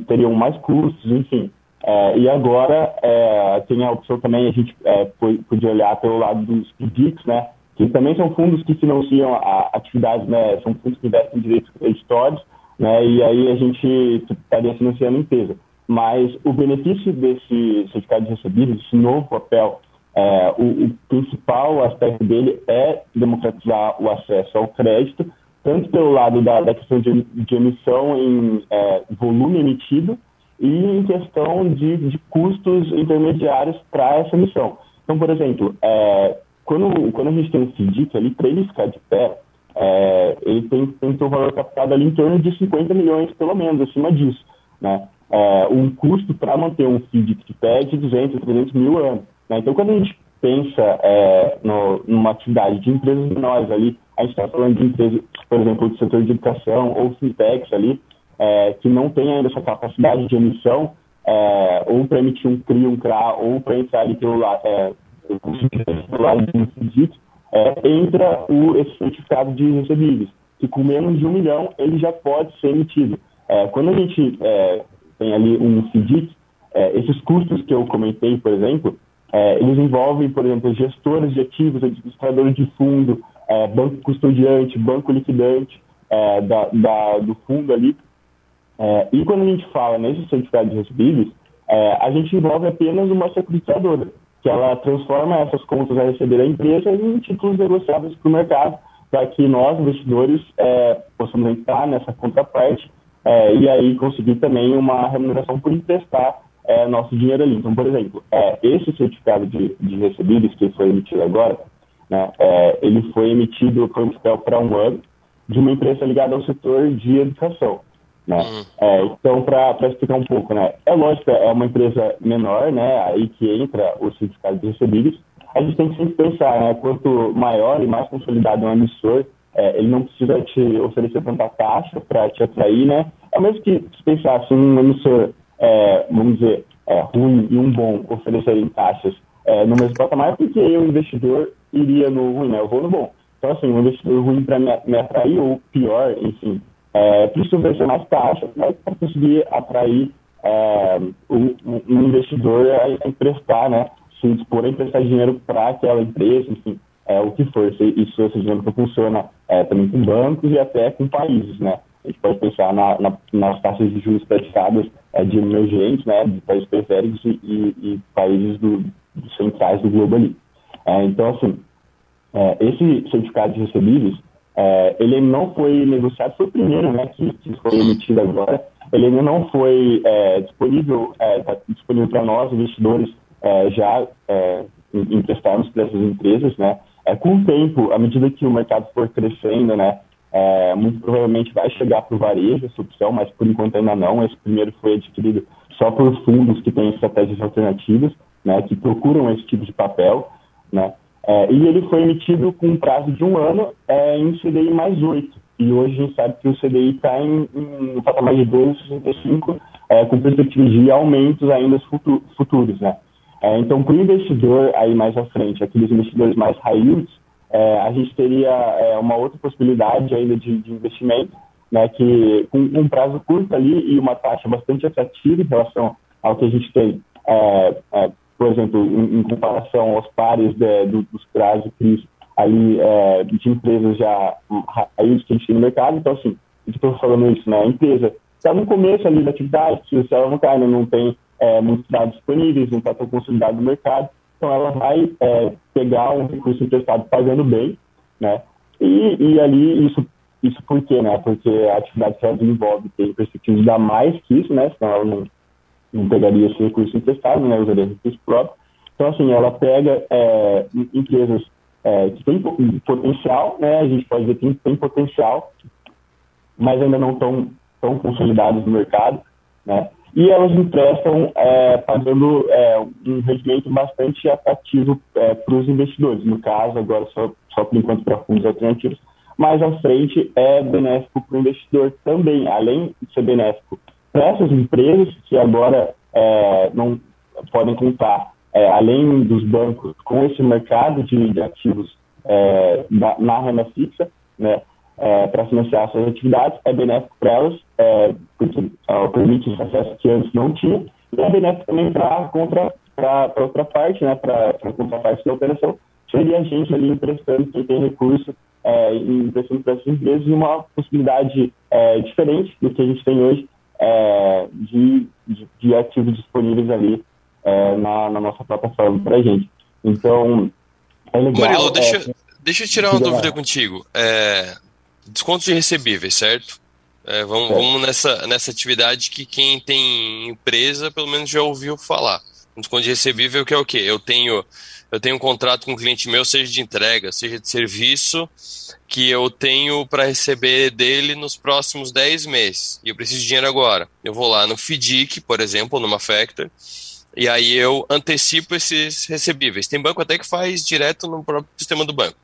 teriam mais custos, enfim. É, e agora é, tem a opção também, a gente é, podia olhar pelo lado dos PIDICs, né, que também são fundos que financiam atividades, né, são fundos que investem em direitos creditórios, né, e aí a gente estaria financiando a empresa. Mas o benefício desse certificado de recebidos, desse novo papel, é, o, o, principal aspecto dele é democratizar o acesso ao crédito, tanto pelo lado da, da questão de, de emissão em é, volume emitido, e em questão de, de custos intermediários para essa missão. Então, por exemplo, é, quando, quando a gente tem um FDIC ali, para ele ficar de pé, é, ele tem, tem seu valor captado ali em torno de 50 milhões, pelo menos, acima disso. Né? É, um custo para manter um FDIC de pé é de 200, 300 mil anos. Né? Então, quando a gente pensa é, no, numa atividade de empresas menores ali, a gente está falando de empresas, por exemplo, do setor de educação ou fintechs ali, é, que não tem ainda essa capacidade de emissão, é, ou para emitir um CRI, um CRA, ou para entrar ali pelo lado, é, lado de é, entra o, esse certificado de recebíveis, que com menos de um milhão ele já pode ser emitido. É, quando a gente é, tem ali um FDIC, é, esses custos que eu comentei, por exemplo, é, eles envolvem, por exemplo, gestores de ativos, administradores de fundo, é, banco custodiante, banco liquidante é, da, da, do fundo ali. É, e quando a gente fala nesse certificado de recebíveis, é, a gente envolve apenas uma securitizadora, que ela transforma essas contas a receber da empresa em títulos negociados para o mercado, para que nós, investidores, possamos entrar nessa contraparte e aí conseguir também uma remuneração por emprestar é, nosso dinheiro ali. Então, por exemplo, é, esse certificado de, de recebíveis que foi emitido agora, né, é, ele foi emitido por um papel para um ano de uma empresa ligada ao setor de educação. Né? Uhum. É, então, para explicar um pouco, né, é lógico, é uma empresa menor, né, aí que entra o certificado de recebíveis, a gente tem que sempre pensar, né, quanto maior e mais consolidado é um emissor, é, ele não precisa te oferecer tanta taxa para te atrair, né? É o mesmo que se pensasse um emissor é, vamos dizer, é, ruim e um bom oferecerem taxas é, no mesmo patamar, porque o investidor iria no ruim, né? Eu vou no bom. Então, assim, um investidor ruim para me, me, atrair, ou pior, enfim, é, precisa oferecer mais taxas né, para conseguir atrair é, um, um, investidor a emprestar, né? Se dispor a emprestar dinheiro para aquela empresa, enfim, é, o que for. Isso, esse que funciona é, também com bancos e até com países, né? A gente pode pensar na, na, nas taxas de juros praticadas é, de emergentes, né, de países periféricos e, e, e países do centrais do globo ali. É, então, assim, é, esse certificado de recebíveis, é, ele não foi negociado, foi o primeiro né, que, que foi emitido agora, ele ainda não foi é, disponível, é, tá disponível para nós, investidores, já emprestarmos para essas empresas, né, com o tempo, à medida que o mercado for crescendo, né, é, muito provavelmente vai chegar para o varejo essa opção, mas por enquanto ainda não. Esse primeiro foi adquirido só por fundos que têm estratégias alternativas, né, que procuram esse tipo de papel, né, é, e ele foi emitido com um prazo de um ano é, em CDI mais 8. E hoje a gente sabe que o CDI está em, em um patamar de 2,65, é, com perspectivas de aumentos ainda futuros. Né? É, então, para o investidor aí mais à frente, aqueles investidores mais yields, é, a gente teria é, uma outra possibilidade ainda de, de investimento, né, que com um prazo curto ali e uma taxa bastante atrativa em relação ao que a gente tem, é, é por exemplo, em, em, comparação aos pares de, do, dos prazos CRIs ali é, de empresas já aí que a gente tem no mercado. Então, assim, estou falando isso, né, a empresa está no começo ali da atividade, se ela não, tá, não tem é, muitos dados disponíveis, não está tão consolidado no mercado, então ela vai é, pegar um recurso emprestado pagando bem, né? E, e ali isso isso por quê, né? Porque a atividade que ela desenvolve tem perspectiva de dar mais que isso, né? Senão ela não, não pegaria esse recurso emprestado, né? Usaria recurso próprio. Então, assim, ela pega é, empresas é, que têm potencial, né? A gente pode dizer que tem, tem potencial, mas ainda não estão tão consolidadas no mercado, né? e elas emprestam é, pagando é, um rendimento bastante atrativo é, para os investidores. No caso, agora só, só por enquanto para fundos alternativos, mas à frente é benéfico para o investidor também, além de ser benéfico para essas empresas que agora é, não podem contar, é, além dos bancos, com esse mercado de, ativos é, na, na renda fixa, né? é, para financiar suas atividades, é benéfico para elas, é, porque ela permite esse acesso que antes não tinha, e é benéfico também para para outra parte, né, para a contraparte da operação, seria a gente ali emprestando quem tem recurso, é, emprestando para essas empresas uma possibilidade é, diferente do que a gente tem hoje é, de, de, de, ativos disponíveis ali é, na, na, nossa plataforma para a gente. Então, é legal. Murilo, deixa, é, deixa eu tirar uma dúvida contigo. É, descontos de recebíveis, certo? É, vamos, é. vamos nessa, nessa atividade que quem tem empresa pelo menos já ouviu falar. Um desconto de recebível que é o quê? Eu tenho, eu tenho um contrato com um cliente meu, seja de entrega, seja de serviço, que eu tenho para receber dele nos próximos 10 meses. E eu preciso de dinheiro agora. Eu vou lá no FDIC, por exemplo, numa Factor, E aí eu antecipo esses recebíveis. Tem banco até que faz direto no próprio sistema do banco.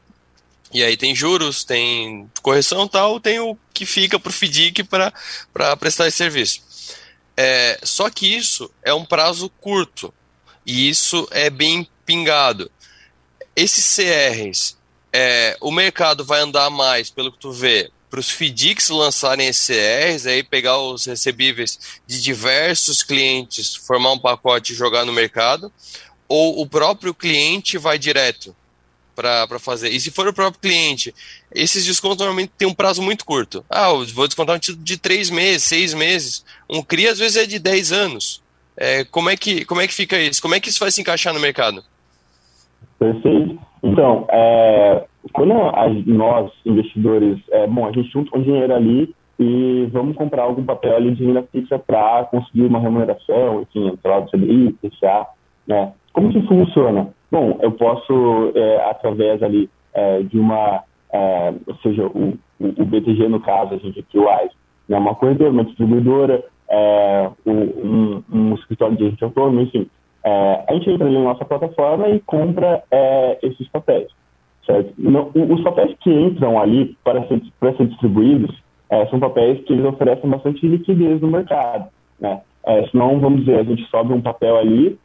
E aí tem juros, tem correção tal, tem o que fica para o FDIC para prestar esse serviço. É, só que isso é um prazo curto e isso é bem pingado. Esses CRs, é, o mercado vai andar mais, pelo que tu vê, para os FDICs lançarem CRs, aí pegar os recebíveis de diversos clientes, formar um pacote e jogar no mercado, ou o próprio cliente vai direto para fazer. E se for o próprio cliente, esses descontos normalmente têm um prazo muito curto. Ah, eu vou descontar um título de três meses, seis meses. Um CRI às vezes é de 10 anos. É, como, é que, como é que fica isso? Como é que isso vai se encaixar no mercado? Perfeito. Então, é, quando a, nós, investidores, é, bom, a gente junta um dinheiro ali e vamos comprar algum papel ali de renda fixa para conseguir uma remuneração, enfim, lá, do CDI, PCA, né? Como que funciona? Bom, eu posso, é, através ali é, de uma, é, ou seja, o, o, BTG no caso, a gente aqui, o AIS, né, uma corretora, uma distribuidora, é, um, um, escritório de agente enfim. É, a gente entra ali na nossa plataforma e compra é, esses papéis. Certo? Não, os papéis que entram ali para ser, para ser distribuídos são papéis que eles oferecem bastante liquidez no mercado. Né? senão, vamos dizer, a gente sobe um papel ali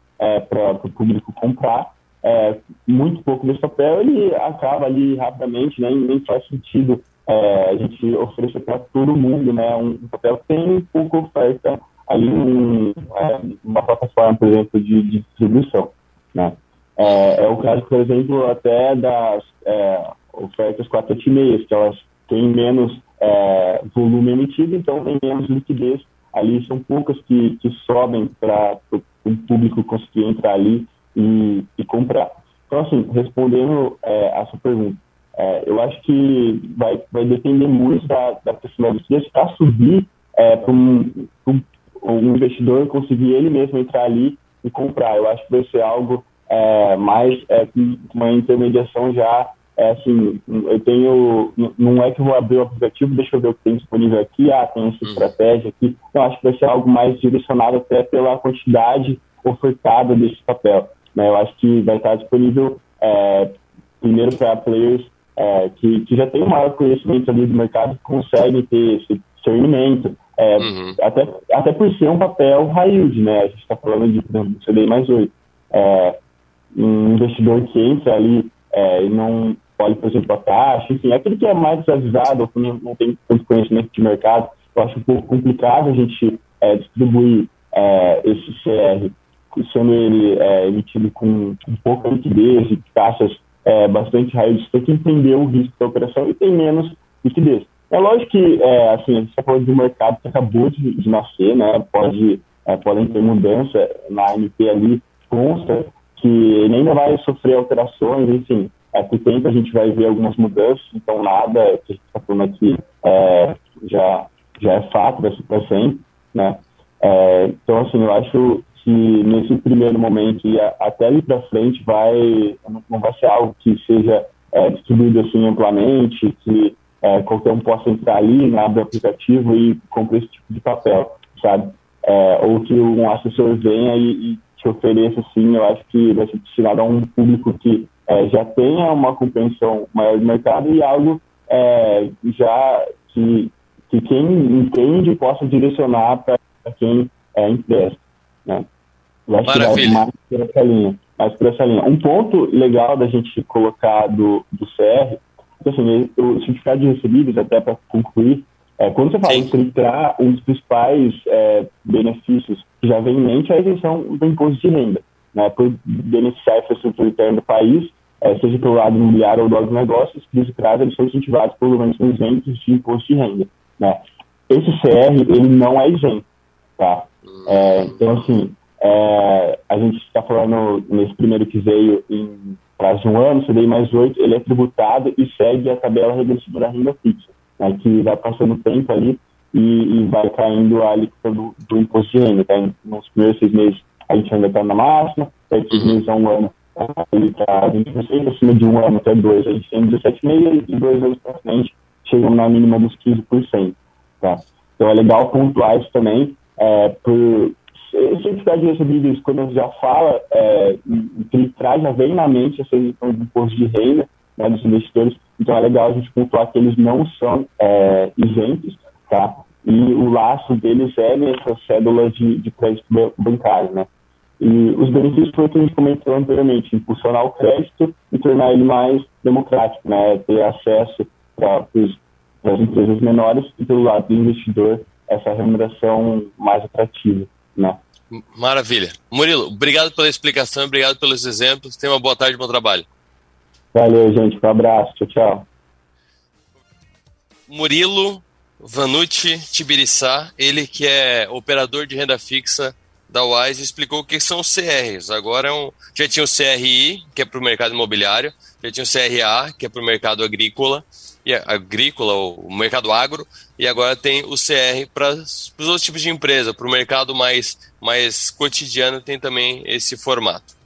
para o público comprar é, muito pouco desse papel, ele acaba ali rapidamente, né, nem faz sentido é, a gente oferecer para todo mundo né, um, um papel que tem pouca oferta ali em é, uma plataforma, por exemplo, de, de distribuição. Né. É, é, o caso, por exemplo, até das é, ofertas 486, que elas têm menos é, volume emitido, então tem menos liquidez. Ali são poucas que, que sobem para o público conseguir entrar ali e, e comprar. Então, assim, respondendo é, a sua pergunta, é, eu acho que vai, vai depender muito da, da liquidez para subir é, para um, um, um, investidor conseguir ele mesmo entrar ali e comprar. Eu acho que vai ser algo é, mais é, uma intermediação já é assim, eu tenho, não é que eu vou abrir o aplicativo, deixa eu ver o que tem disponível aqui, ah, tem essa uhum. estratégia aqui. Eu acho que vai ser algo mais direcionado até pela quantidade ofertada desse papel. Né? Eu acho que vai estar disponível é, primeiro para players é, que, que já têm um maior conhecimento ali do mercado, que conseguem ter esse discernimento, é, uhum. até, até por ser um papel high yield, né? A gente está falando de, por exemplo, CDI mais 8. É, um investidor que entra ali é, e não olha, por exemplo, a taxa, enfim, aquele que é mais desavisado, ou que não, não tem tanto conhecimento de mercado, eu acho um pouco complicado a gente é, distribuir é, esse CR sendo ele é, emitido com, com pouca liquidez e taxas é, bastante raízes, tem que entender o risco da operação e tem menos liquidez. É lógico que, é, assim, a gente está falando de um mercado que acabou de, de nascer, né? Pode, é, podem ter mudança na ANP ali, consta que ele ainda vai sofrer alterações, enfim. É, por tempo a gente vai ver algumas mudanças, então nada que a gente está falando aqui é, já, já é fato, vai ser para sempre, né? É, então, assim, eu acho que nesse primeiro momento e até ali para frente vai não vai ser algo que seja é, distribuído assim amplamente, que é, qualquer um possa entrar ali, abre o aplicativo e compre esse tipo de papel, sabe? É, ou que um assessor venha e, e, te ofereça assim, eu acho que vai ser destinado a um público que é, já tenha uma compreensão maior do mercado e algo é, já que, que quem entende possa direcionar para quem é, empresta. Né? Eu acho Maravilha. que mais por essa linha. Mais por essa linha. Um ponto legal da gente colocar do, do CR, assim, o certificado de recebíveis, até para concluir, é, quando você fala em filtrar, um dos principais é, benefícios que já vem em mente é a isenção do imposto de renda. Né, por beneficiar a infraestrutura interna do país, é, seja pelo lado imobiliário ou do negócios, que caso eles são incentivados por governos isentos de imposto de renda. Né. Esse CR, ele não é isento. Tá? É, então, assim, é, a gente está falando nesse primeiro que veio em prazo de um ano, CDI mais oito, ele é tributado e segue a tabela regressiva da renda fixa, né, que vai passando tempo ali e, e, vai caindo a alíquota do, do, imposto de renda. Tá? Nos primeiros seis meses a gente ainda está na máxima, seis uhum. meses a um ano ele está 20%, acima de um ano até dois a gente tem 17,5% e dois anos para frente chegamos na mínima dos 15%. Tá? Então é legal pontuar isso também, é, por eu sempre de recebido isso, quando já fala, é, que ele traz, já vem na mente essa questão do imposto de renda né, dos investidores, então é legal a gente pontuar que eles não são é, isentos, tá? E o laço deles é nessas cédulas de, de crédito bancário, né? E os benefícios foi o que a gente comentou anteriormente, impulsionar o crédito e tornar ele mais democrático, né? Ter acesso para as empresas menores e pelo lado do investidor essa remuneração mais atrativa, né? Maravilha. Murilo, obrigado pela explicação, obrigado pelos exemplos. Tenha uma boa tarde, bom trabalho. Valeu, gente. Um abraço. Tchau, tchau. Murilo Vanucci Tibiriçá, ele que é operador de renda fixa da Wise, explicou o que são os CRs. Agora é um, já tinha o CRI, que é para o mercado imobiliário, já tinha o CRA, que é para o mercado agrícola, e agrícola, o mercado agro, e agora tem o CR para os outros tipos de empresa, para o mercado mais, mais cotidiano tem também esse formato.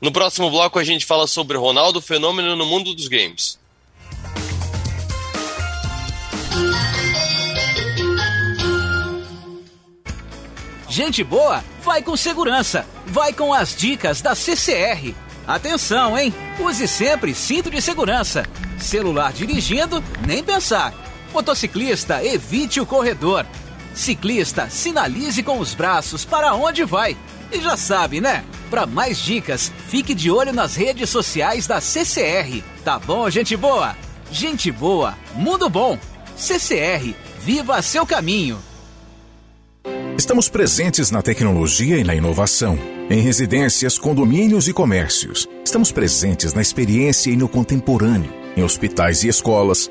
No próximo bloco a gente fala sobre Ronaldo Fenômeno no mundo dos games. Gente boa, vai com segurança. Vai com as dicas da CCR. Atenção, hein? Use sempre cinto de segurança. Celular dirigindo, nem pensar. Motociclista, evite o corredor. Ciclista, sinalize com os braços para onde vai. E já sabe, né? Para mais dicas, fique de olho nas redes sociais da CCR. Tá bom, gente boa? Gente boa, mundo bom. CCR, viva seu caminho. Estamos presentes na tecnologia e na inovação, em residências, condomínios e comércios. Estamos presentes na experiência e no contemporâneo, em hospitais e escolas,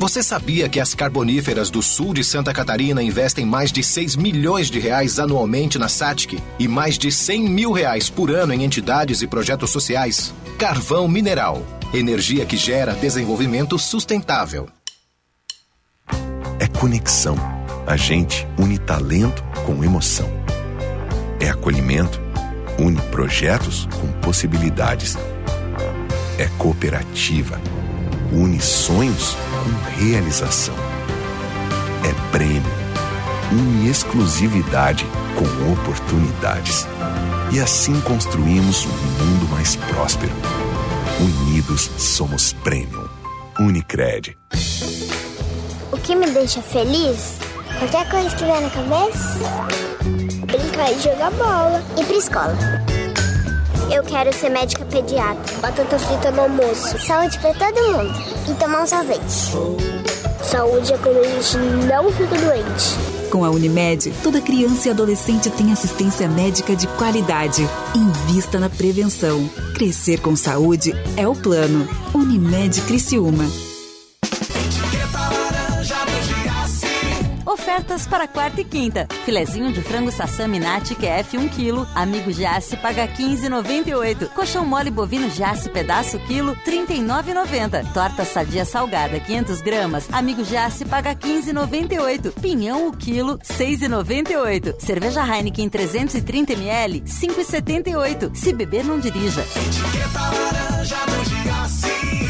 Você sabia que as carboníferas do sul de Santa Catarina investem mais de 6 milhões de reais anualmente na SATIC e mais de 100 mil reais por ano em entidades e projetos sociais? Carvão Mineral. Energia que gera desenvolvimento sustentável. É conexão. A gente une talento com emoção. É acolhimento. Une projetos com possibilidades. É cooperativa. Une sonhos com realização. É prêmio. Une exclusividade com oportunidades. E assim construímos um mundo mais próspero. Unidos somos Premium. Unicred. O que me deixa feliz? Qualquer coisa que vier na cabeça? Brincar e jogar bola. Ir pra escola. Eu quero ser médica pediatra. Batata frita no almoço. Saúde pra todo mundo. E tomar um sorvete. Saúde é quando a gente não fica doente. Com a Unimed, toda criança e adolescente tem assistência médica de qualidade. Invista na prevenção. Crescer com saúde é o plano. Unimed Criciúma. Ofertas para quarta e quinta. Filezinho de frango sassami nati QF 1 kg. Amigo Jace paga 15,98. Colchão mole bovino Jace pedaço quilo 39,90. Torta sadia salgada 500 gramas. Amigo Jace paga 15,98. Pinhão o quilo 6,98. Cerveja Heineken 330 ml 5,78. Se beber não dirija. Etiqueta laranja no Giasse.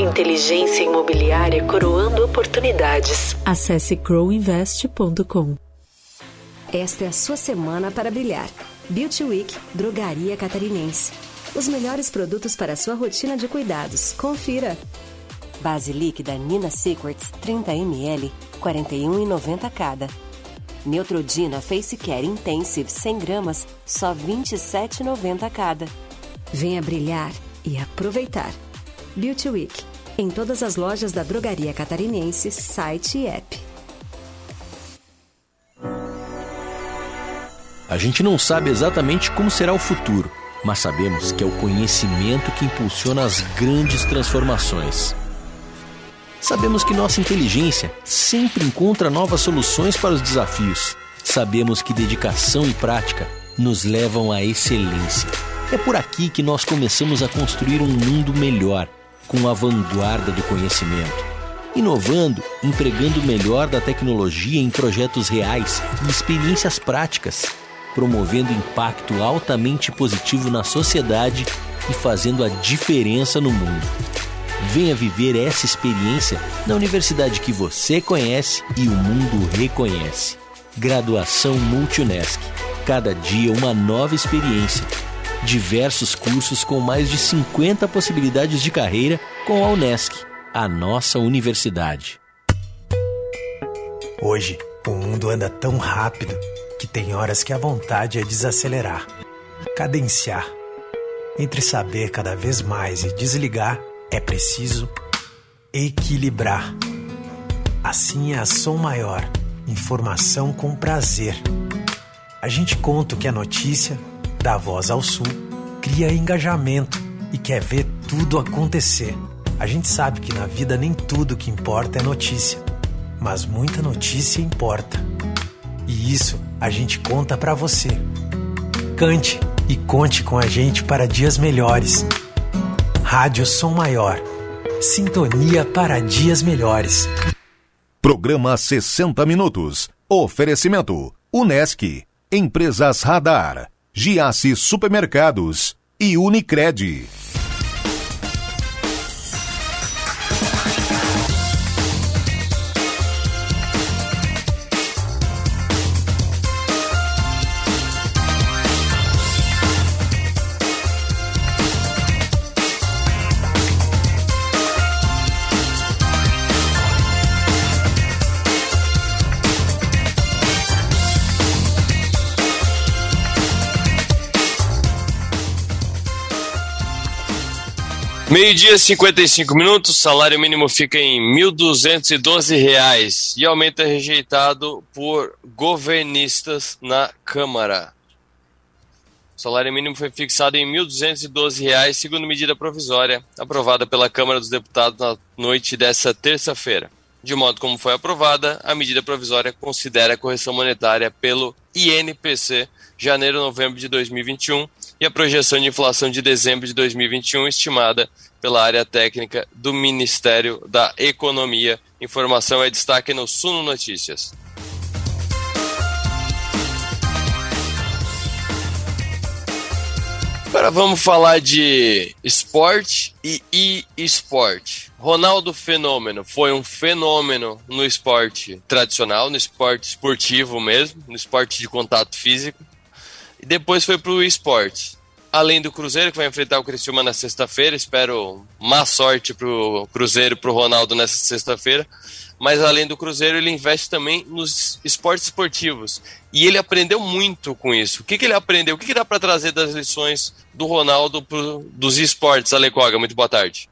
Inteligência imobiliária coroando oportunidades. Acesse crowinvest.com. Esta é a sua semana para brilhar. Beauty Week, Drogaria Catarinense. Os melhores produtos para a sua rotina de cuidados. Confira. Base líquida Nina Secrets 30ml, 41,90 cada. Neutrodina Face Care Intensive 100 gramas, só 27,90 cada. Venha brilhar e aproveitar. Beauty Week, em todas as lojas da Drogaria Catarinense, site e app. A gente não sabe exatamente como será o futuro, mas sabemos que é o conhecimento que impulsiona as grandes transformações. Sabemos que nossa inteligência sempre encontra novas soluções para os desafios. Sabemos que dedicação e prática nos levam à excelência. É por aqui que nós começamos a construir um mundo melhor, com a vanguarda do conhecimento. Inovando, empregando o melhor da tecnologia em projetos reais e experiências práticas, promovendo impacto altamente positivo na sociedade e fazendo a diferença no mundo. Venha viver essa experiência na universidade que você conhece e o mundo reconhece. Graduação Multunesc. Cada dia uma nova experiência. Diversos cursos com mais de 50 possibilidades de carreira com a Unesc, a nossa universidade. Hoje, o mundo anda tão rápido que tem horas que a vontade é desacelerar, cadenciar. Entre saber cada vez mais e desligar, é preciso equilibrar. Assim é a Som Maior, informação com prazer. A gente conta o que é notícia, dá voz ao sul, cria engajamento e quer ver tudo acontecer. A gente sabe que na vida nem tudo que importa é notícia, mas muita notícia importa. E isso a gente conta para você. Cante e conte com a gente para dias melhores. Rádio Som Maior. Sintonia para dias melhores. Programa 60 Minutos. Oferecimento: Unesc, Empresas Radar, Giasse Supermercados e Unicred. Meio-dia, 55 minutos, salário mínimo fica em R$ 1.212 e aumento é rejeitado por governistas na Câmara. O salário mínimo foi fixado em R$ 1.212, segundo medida provisória, aprovada pela Câmara dos Deputados na noite dessa terça-feira. De modo como foi aprovada, a medida provisória considera a correção monetária pelo INPC janeiro-novembro de 2021 e a projeção de inflação de dezembro de 2021 estimada pela área técnica do Ministério da Economia. Informação é destaque no Suno Notícias. Agora vamos falar de esporte e e-esporte. Ronaldo Fenômeno foi um fenômeno no esporte tradicional, no esporte esportivo mesmo, no esporte de contato físico e depois foi para o esporte. Além do Cruzeiro, que vai enfrentar o Criciúma na sexta-feira, espero má sorte para o Cruzeiro e para o Ronaldo nessa sexta-feira. Mas além do Cruzeiro, ele investe também nos esportes esportivos. E ele aprendeu muito com isso. O que, que ele aprendeu? O que, que dá para trazer das lições do Ronaldo pro, dos esportes? Alecoga, muito boa tarde.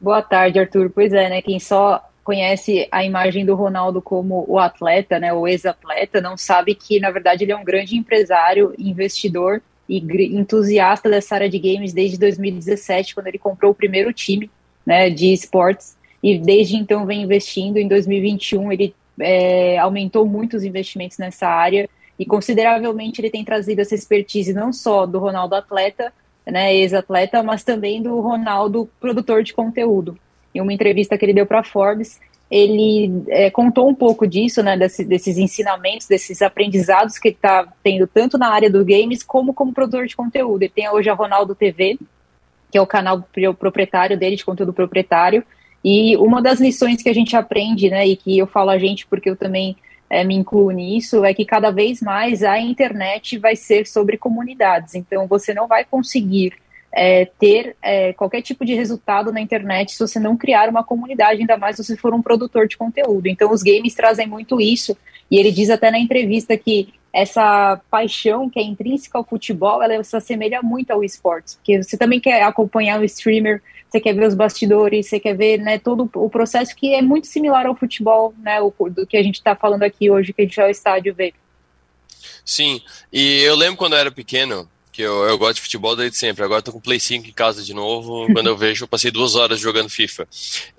Boa tarde, Arthur. Pois é, né? Quem só conhece a imagem do Ronaldo como o atleta, né, o ex-atleta, não sabe que na verdade ele é um grande empresário, investidor e entusiasta dessa área de games desde 2017, quando ele comprou o primeiro time, né, de esportes e desde então vem investindo. Em 2021 ele é, aumentou muito os investimentos nessa área e consideravelmente ele tem trazido essa expertise não só do Ronaldo atleta, né, ex-atleta, mas também do Ronaldo produtor de conteúdo em uma entrevista que ele deu para Forbes, ele é, contou um pouco disso, né, desse, desses ensinamentos, desses aprendizados que ele está tendo tanto na área dos games como como produtor de conteúdo. Ele tem hoje a Ronaldo TV, que é o canal proprietário dele, de conteúdo proprietário, e uma das lições que a gente aprende, né, e que eu falo a gente porque eu também é, me incluo nisso, é que cada vez mais a internet vai ser sobre comunidades. Então você não vai conseguir é, ter é, qualquer tipo de resultado na internet se você não criar uma comunidade, ainda mais se você for um produtor de conteúdo. Então, os games trazem muito isso, e ele diz até na entrevista que essa paixão que é intrínseca ao futebol, ela se assemelha muito ao esportes, porque você também quer acompanhar o streamer, você quer ver os bastidores, você quer ver né, todo o processo que é muito similar ao futebol, né, o, do que a gente está falando aqui hoje, que a gente vai ao estádio ver. Sim, e eu lembro quando eu era pequeno, que eu, eu gosto de futebol desde sempre. Agora tô com o Play 5 em casa de novo. Quando eu vejo, eu passei duas horas jogando FIFA.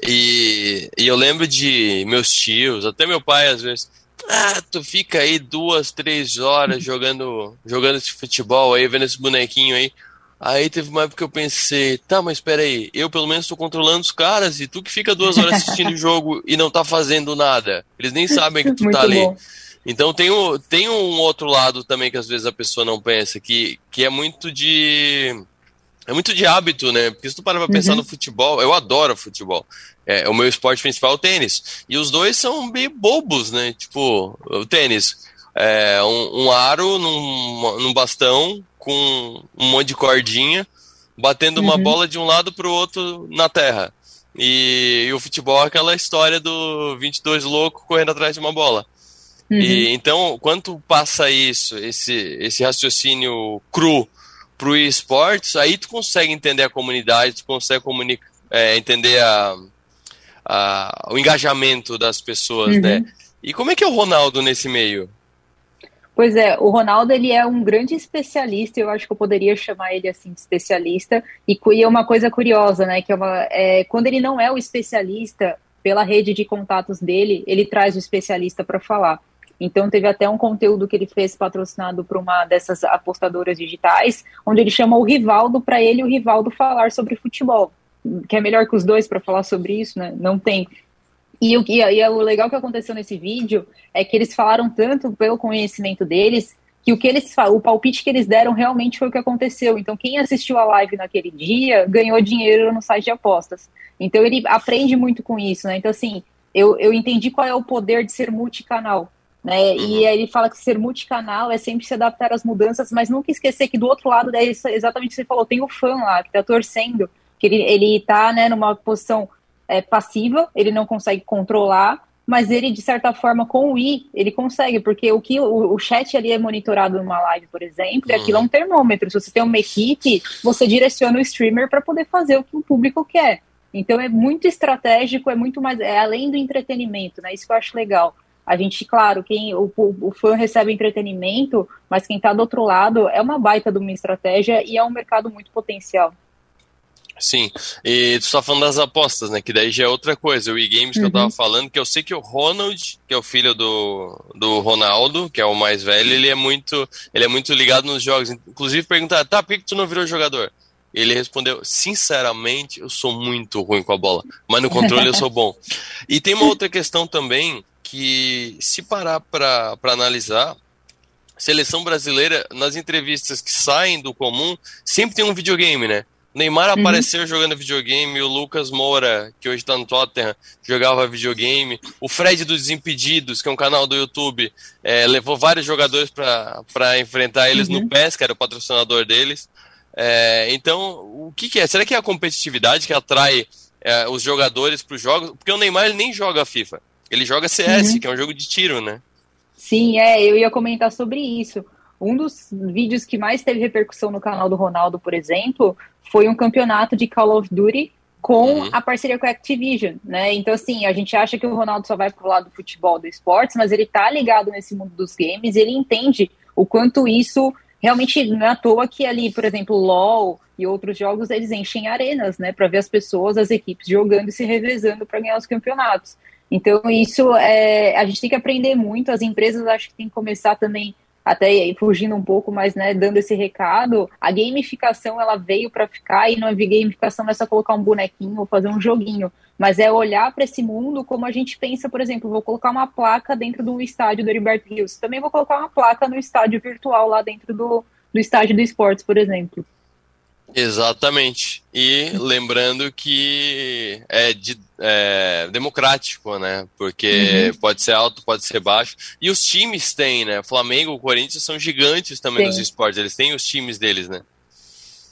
E, e eu lembro de meus tios, até meu pai às vezes. Ah, tu fica aí duas, três horas jogando, jogando esse futebol aí, vendo esse bonequinho aí. Aí teve uma época que eu pensei, tá, mas espera aí, eu pelo menos tô controlando os caras e tu que fica duas horas assistindo o jogo e não tá fazendo nada. Eles nem sabem que tu Muito tá ali. Então tem, o, tem um outro lado também que às vezes a pessoa não pensa, que, que é muito de. É muito de hábito, né? Porque se tu para pra pensar uhum. no futebol, eu adoro futebol. É, o meu esporte principal é o tênis. E os dois são meio bobos, né? Tipo, o tênis. É, um, um aro num, num bastão com um monte de cordinha, batendo uhum. uma bola de um lado para o outro na terra. E, e, o futebol é aquela história do 22 louco correndo atrás de uma bola. Uhum. E, então, quando passa isso, esse, esse raciocínio cru pro esportes, aí tu consegue entender a comunidade, tu consegue comunica, é, entender a, a, o engajamento das pessoas, uhum. né? E como é que é o Ronaldo nesse meio? Pois é, o Ronaldo ele é um grande especialista, eu acho que eu poderia chamar ele assim de especialista, e, e é uma coisa curiosa, né, que é, uma, é quando ele não é o especialista, pela rede de contatos dele, ele traz o especialista para falar. Então teve até um conteúdo que ele fez patrocinado por uma dessas apostadoras digitais, onde ele chama o Rivaldo para ele e o Rivaldo falar sobre futebol. Que é melhor que os dois para falar sobre isso, né? Não tem. E o, e, e o legal que aconteceu nesse vídeo é que eles falaram tanto pelo conhecimento deles que o que eles o palpite que eles deram realmente foi o que aconteceu. Então, quem assistiu a live naquele dia ganhou dinheiro no site de apostas. Então, ele aprende muito com isso, né? Então, assim, eu, eu entendi qual é o poder de ser multicanal. Né? E uhum. aí ele fala que ser multicanal é sempre se adaptar às mudanças, mas nunca esquecer que do outro lado, é exatamente o que você falou, tem o fã lá que tá torcendo, que ele, ele tá né, numa posição é, passiva, ele não consegue controlar, mas ele, de certa forma, com o i, ele consegue, porque o que o, o chat ali é monitorado numa live, por exemplo, e aquilo é um termômetro. Se você tem uma equipe, você direciona o streamer para poder fazer o que o público quer. Então é muito estratégico, é muito mais, é além do entretenimento, né? Isso que eu acho legal. A gente, claro, quem o, o fã recebe entretenimento, mas quem está do outro lado é uma baita de uma estratégia e é um mercado muito potencial. Sim, e tu está falando das apostas, né? Que daí já é outra coisa. O e-games uhum. que eu tava uhum. falando, que eu sei que o Ronald, que é o filho do, do Ronaldo, que é o mais velho, ele é muito, ele é muito ligado nos jogos. Inclusive perguntar, tá, por que, que tu não virou jogador? Ele respondeu, sinceramente, eu sou muito ruim com a bola, mas no controle eu sou bom. E tem uma outra questão também, que se parar para analisar, seleção brasileira, nas entrevistas que saem do comum, sempre tem um videogame, né? Neymar uhum. apareceu jogando videogame, o Lucas Moura, que hoje está no Tottenham, jogava videogame. O Fred dos Desimpedidos, que é um canal do YouTube, é, levou vários jogadores para enfrentar eles uhum. no PES, que era o patrocinador deles. É, então, o que, que, é? Será que é a competitividade que atrai é, os jogadores para os jogos? Porque o Neymar ele nem joga FIFA, ele joga CS, uhum. que é um jogo de tiro, né? Sim, é, eu ia comentar sobre isso. Um dos vídeos que mais teve repercussão no canal do Ronaldo, por exemplo, foi um campeonato de Call of Duty com uhum. a parceria com a Activision, né? Então, assim, a gente acha que o Ronaldo só vai pro lado do futebol, do esportes, mas ele tá ligado nesse mundo dos games e ele entende o quanto isso realmente não é à toa que ali, por exemplo, LoL e outros jogos, eles enchem arenas, né? Para ver as pessoas, as equipes jogando e se revezando para ganhar os campeonatos. Então, isso é, a gente tem que aprender muito, as empresas acho que tem que começar também até fugindo um pouco, mas né, dando esse recado, a gamificação ela veio para ficar e não é gamificação não é só colocar um bonequinho ou fazer um joguinho, mas é olhar para esse mundo como a gente pensa, por exemplo, vou colocar uma placa dentro do estádio do Heriberto Rios, também vou colocar uma placa no estádio virtual lá dentro do, do estádio do esportes, por exemplo. Exatamente. E lembrando que é, de, é democrático, né? Porque uhum. pode ser alto, pode ser baixo. E os times têm, né? Flamengo, o Corinthians são gigantes também nos esportes. Eles têm os times deles, né?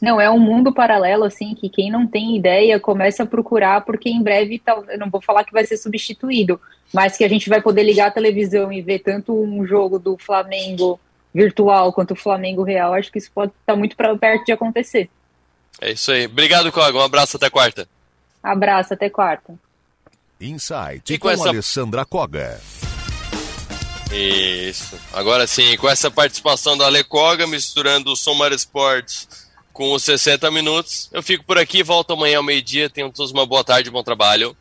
Não, é um mundo paralelo, assim, que quem não tem ideia começa a procurar, porque em breve, eu não vou falar que vai ser substituído, mas que a gente vai poder ligar a televisão e ver tanto um jogo do Flamengo virtual quanto o Flamengo real. Acho que isso pode estar muito pra, perto de acontecer. É isso aí. Obrigado, Cog. Um abraço até quarta. Abraço até quarta. Insight e com, com essa... Alessandra Koga. Isso. Agora sim, com essa participação da Alecoga, misturando o Somar Sports com os 60 minutos, eu fico por aqui, volto amanhã ao meio-dia. Tenham todos uma boa tarde, bom trabalho.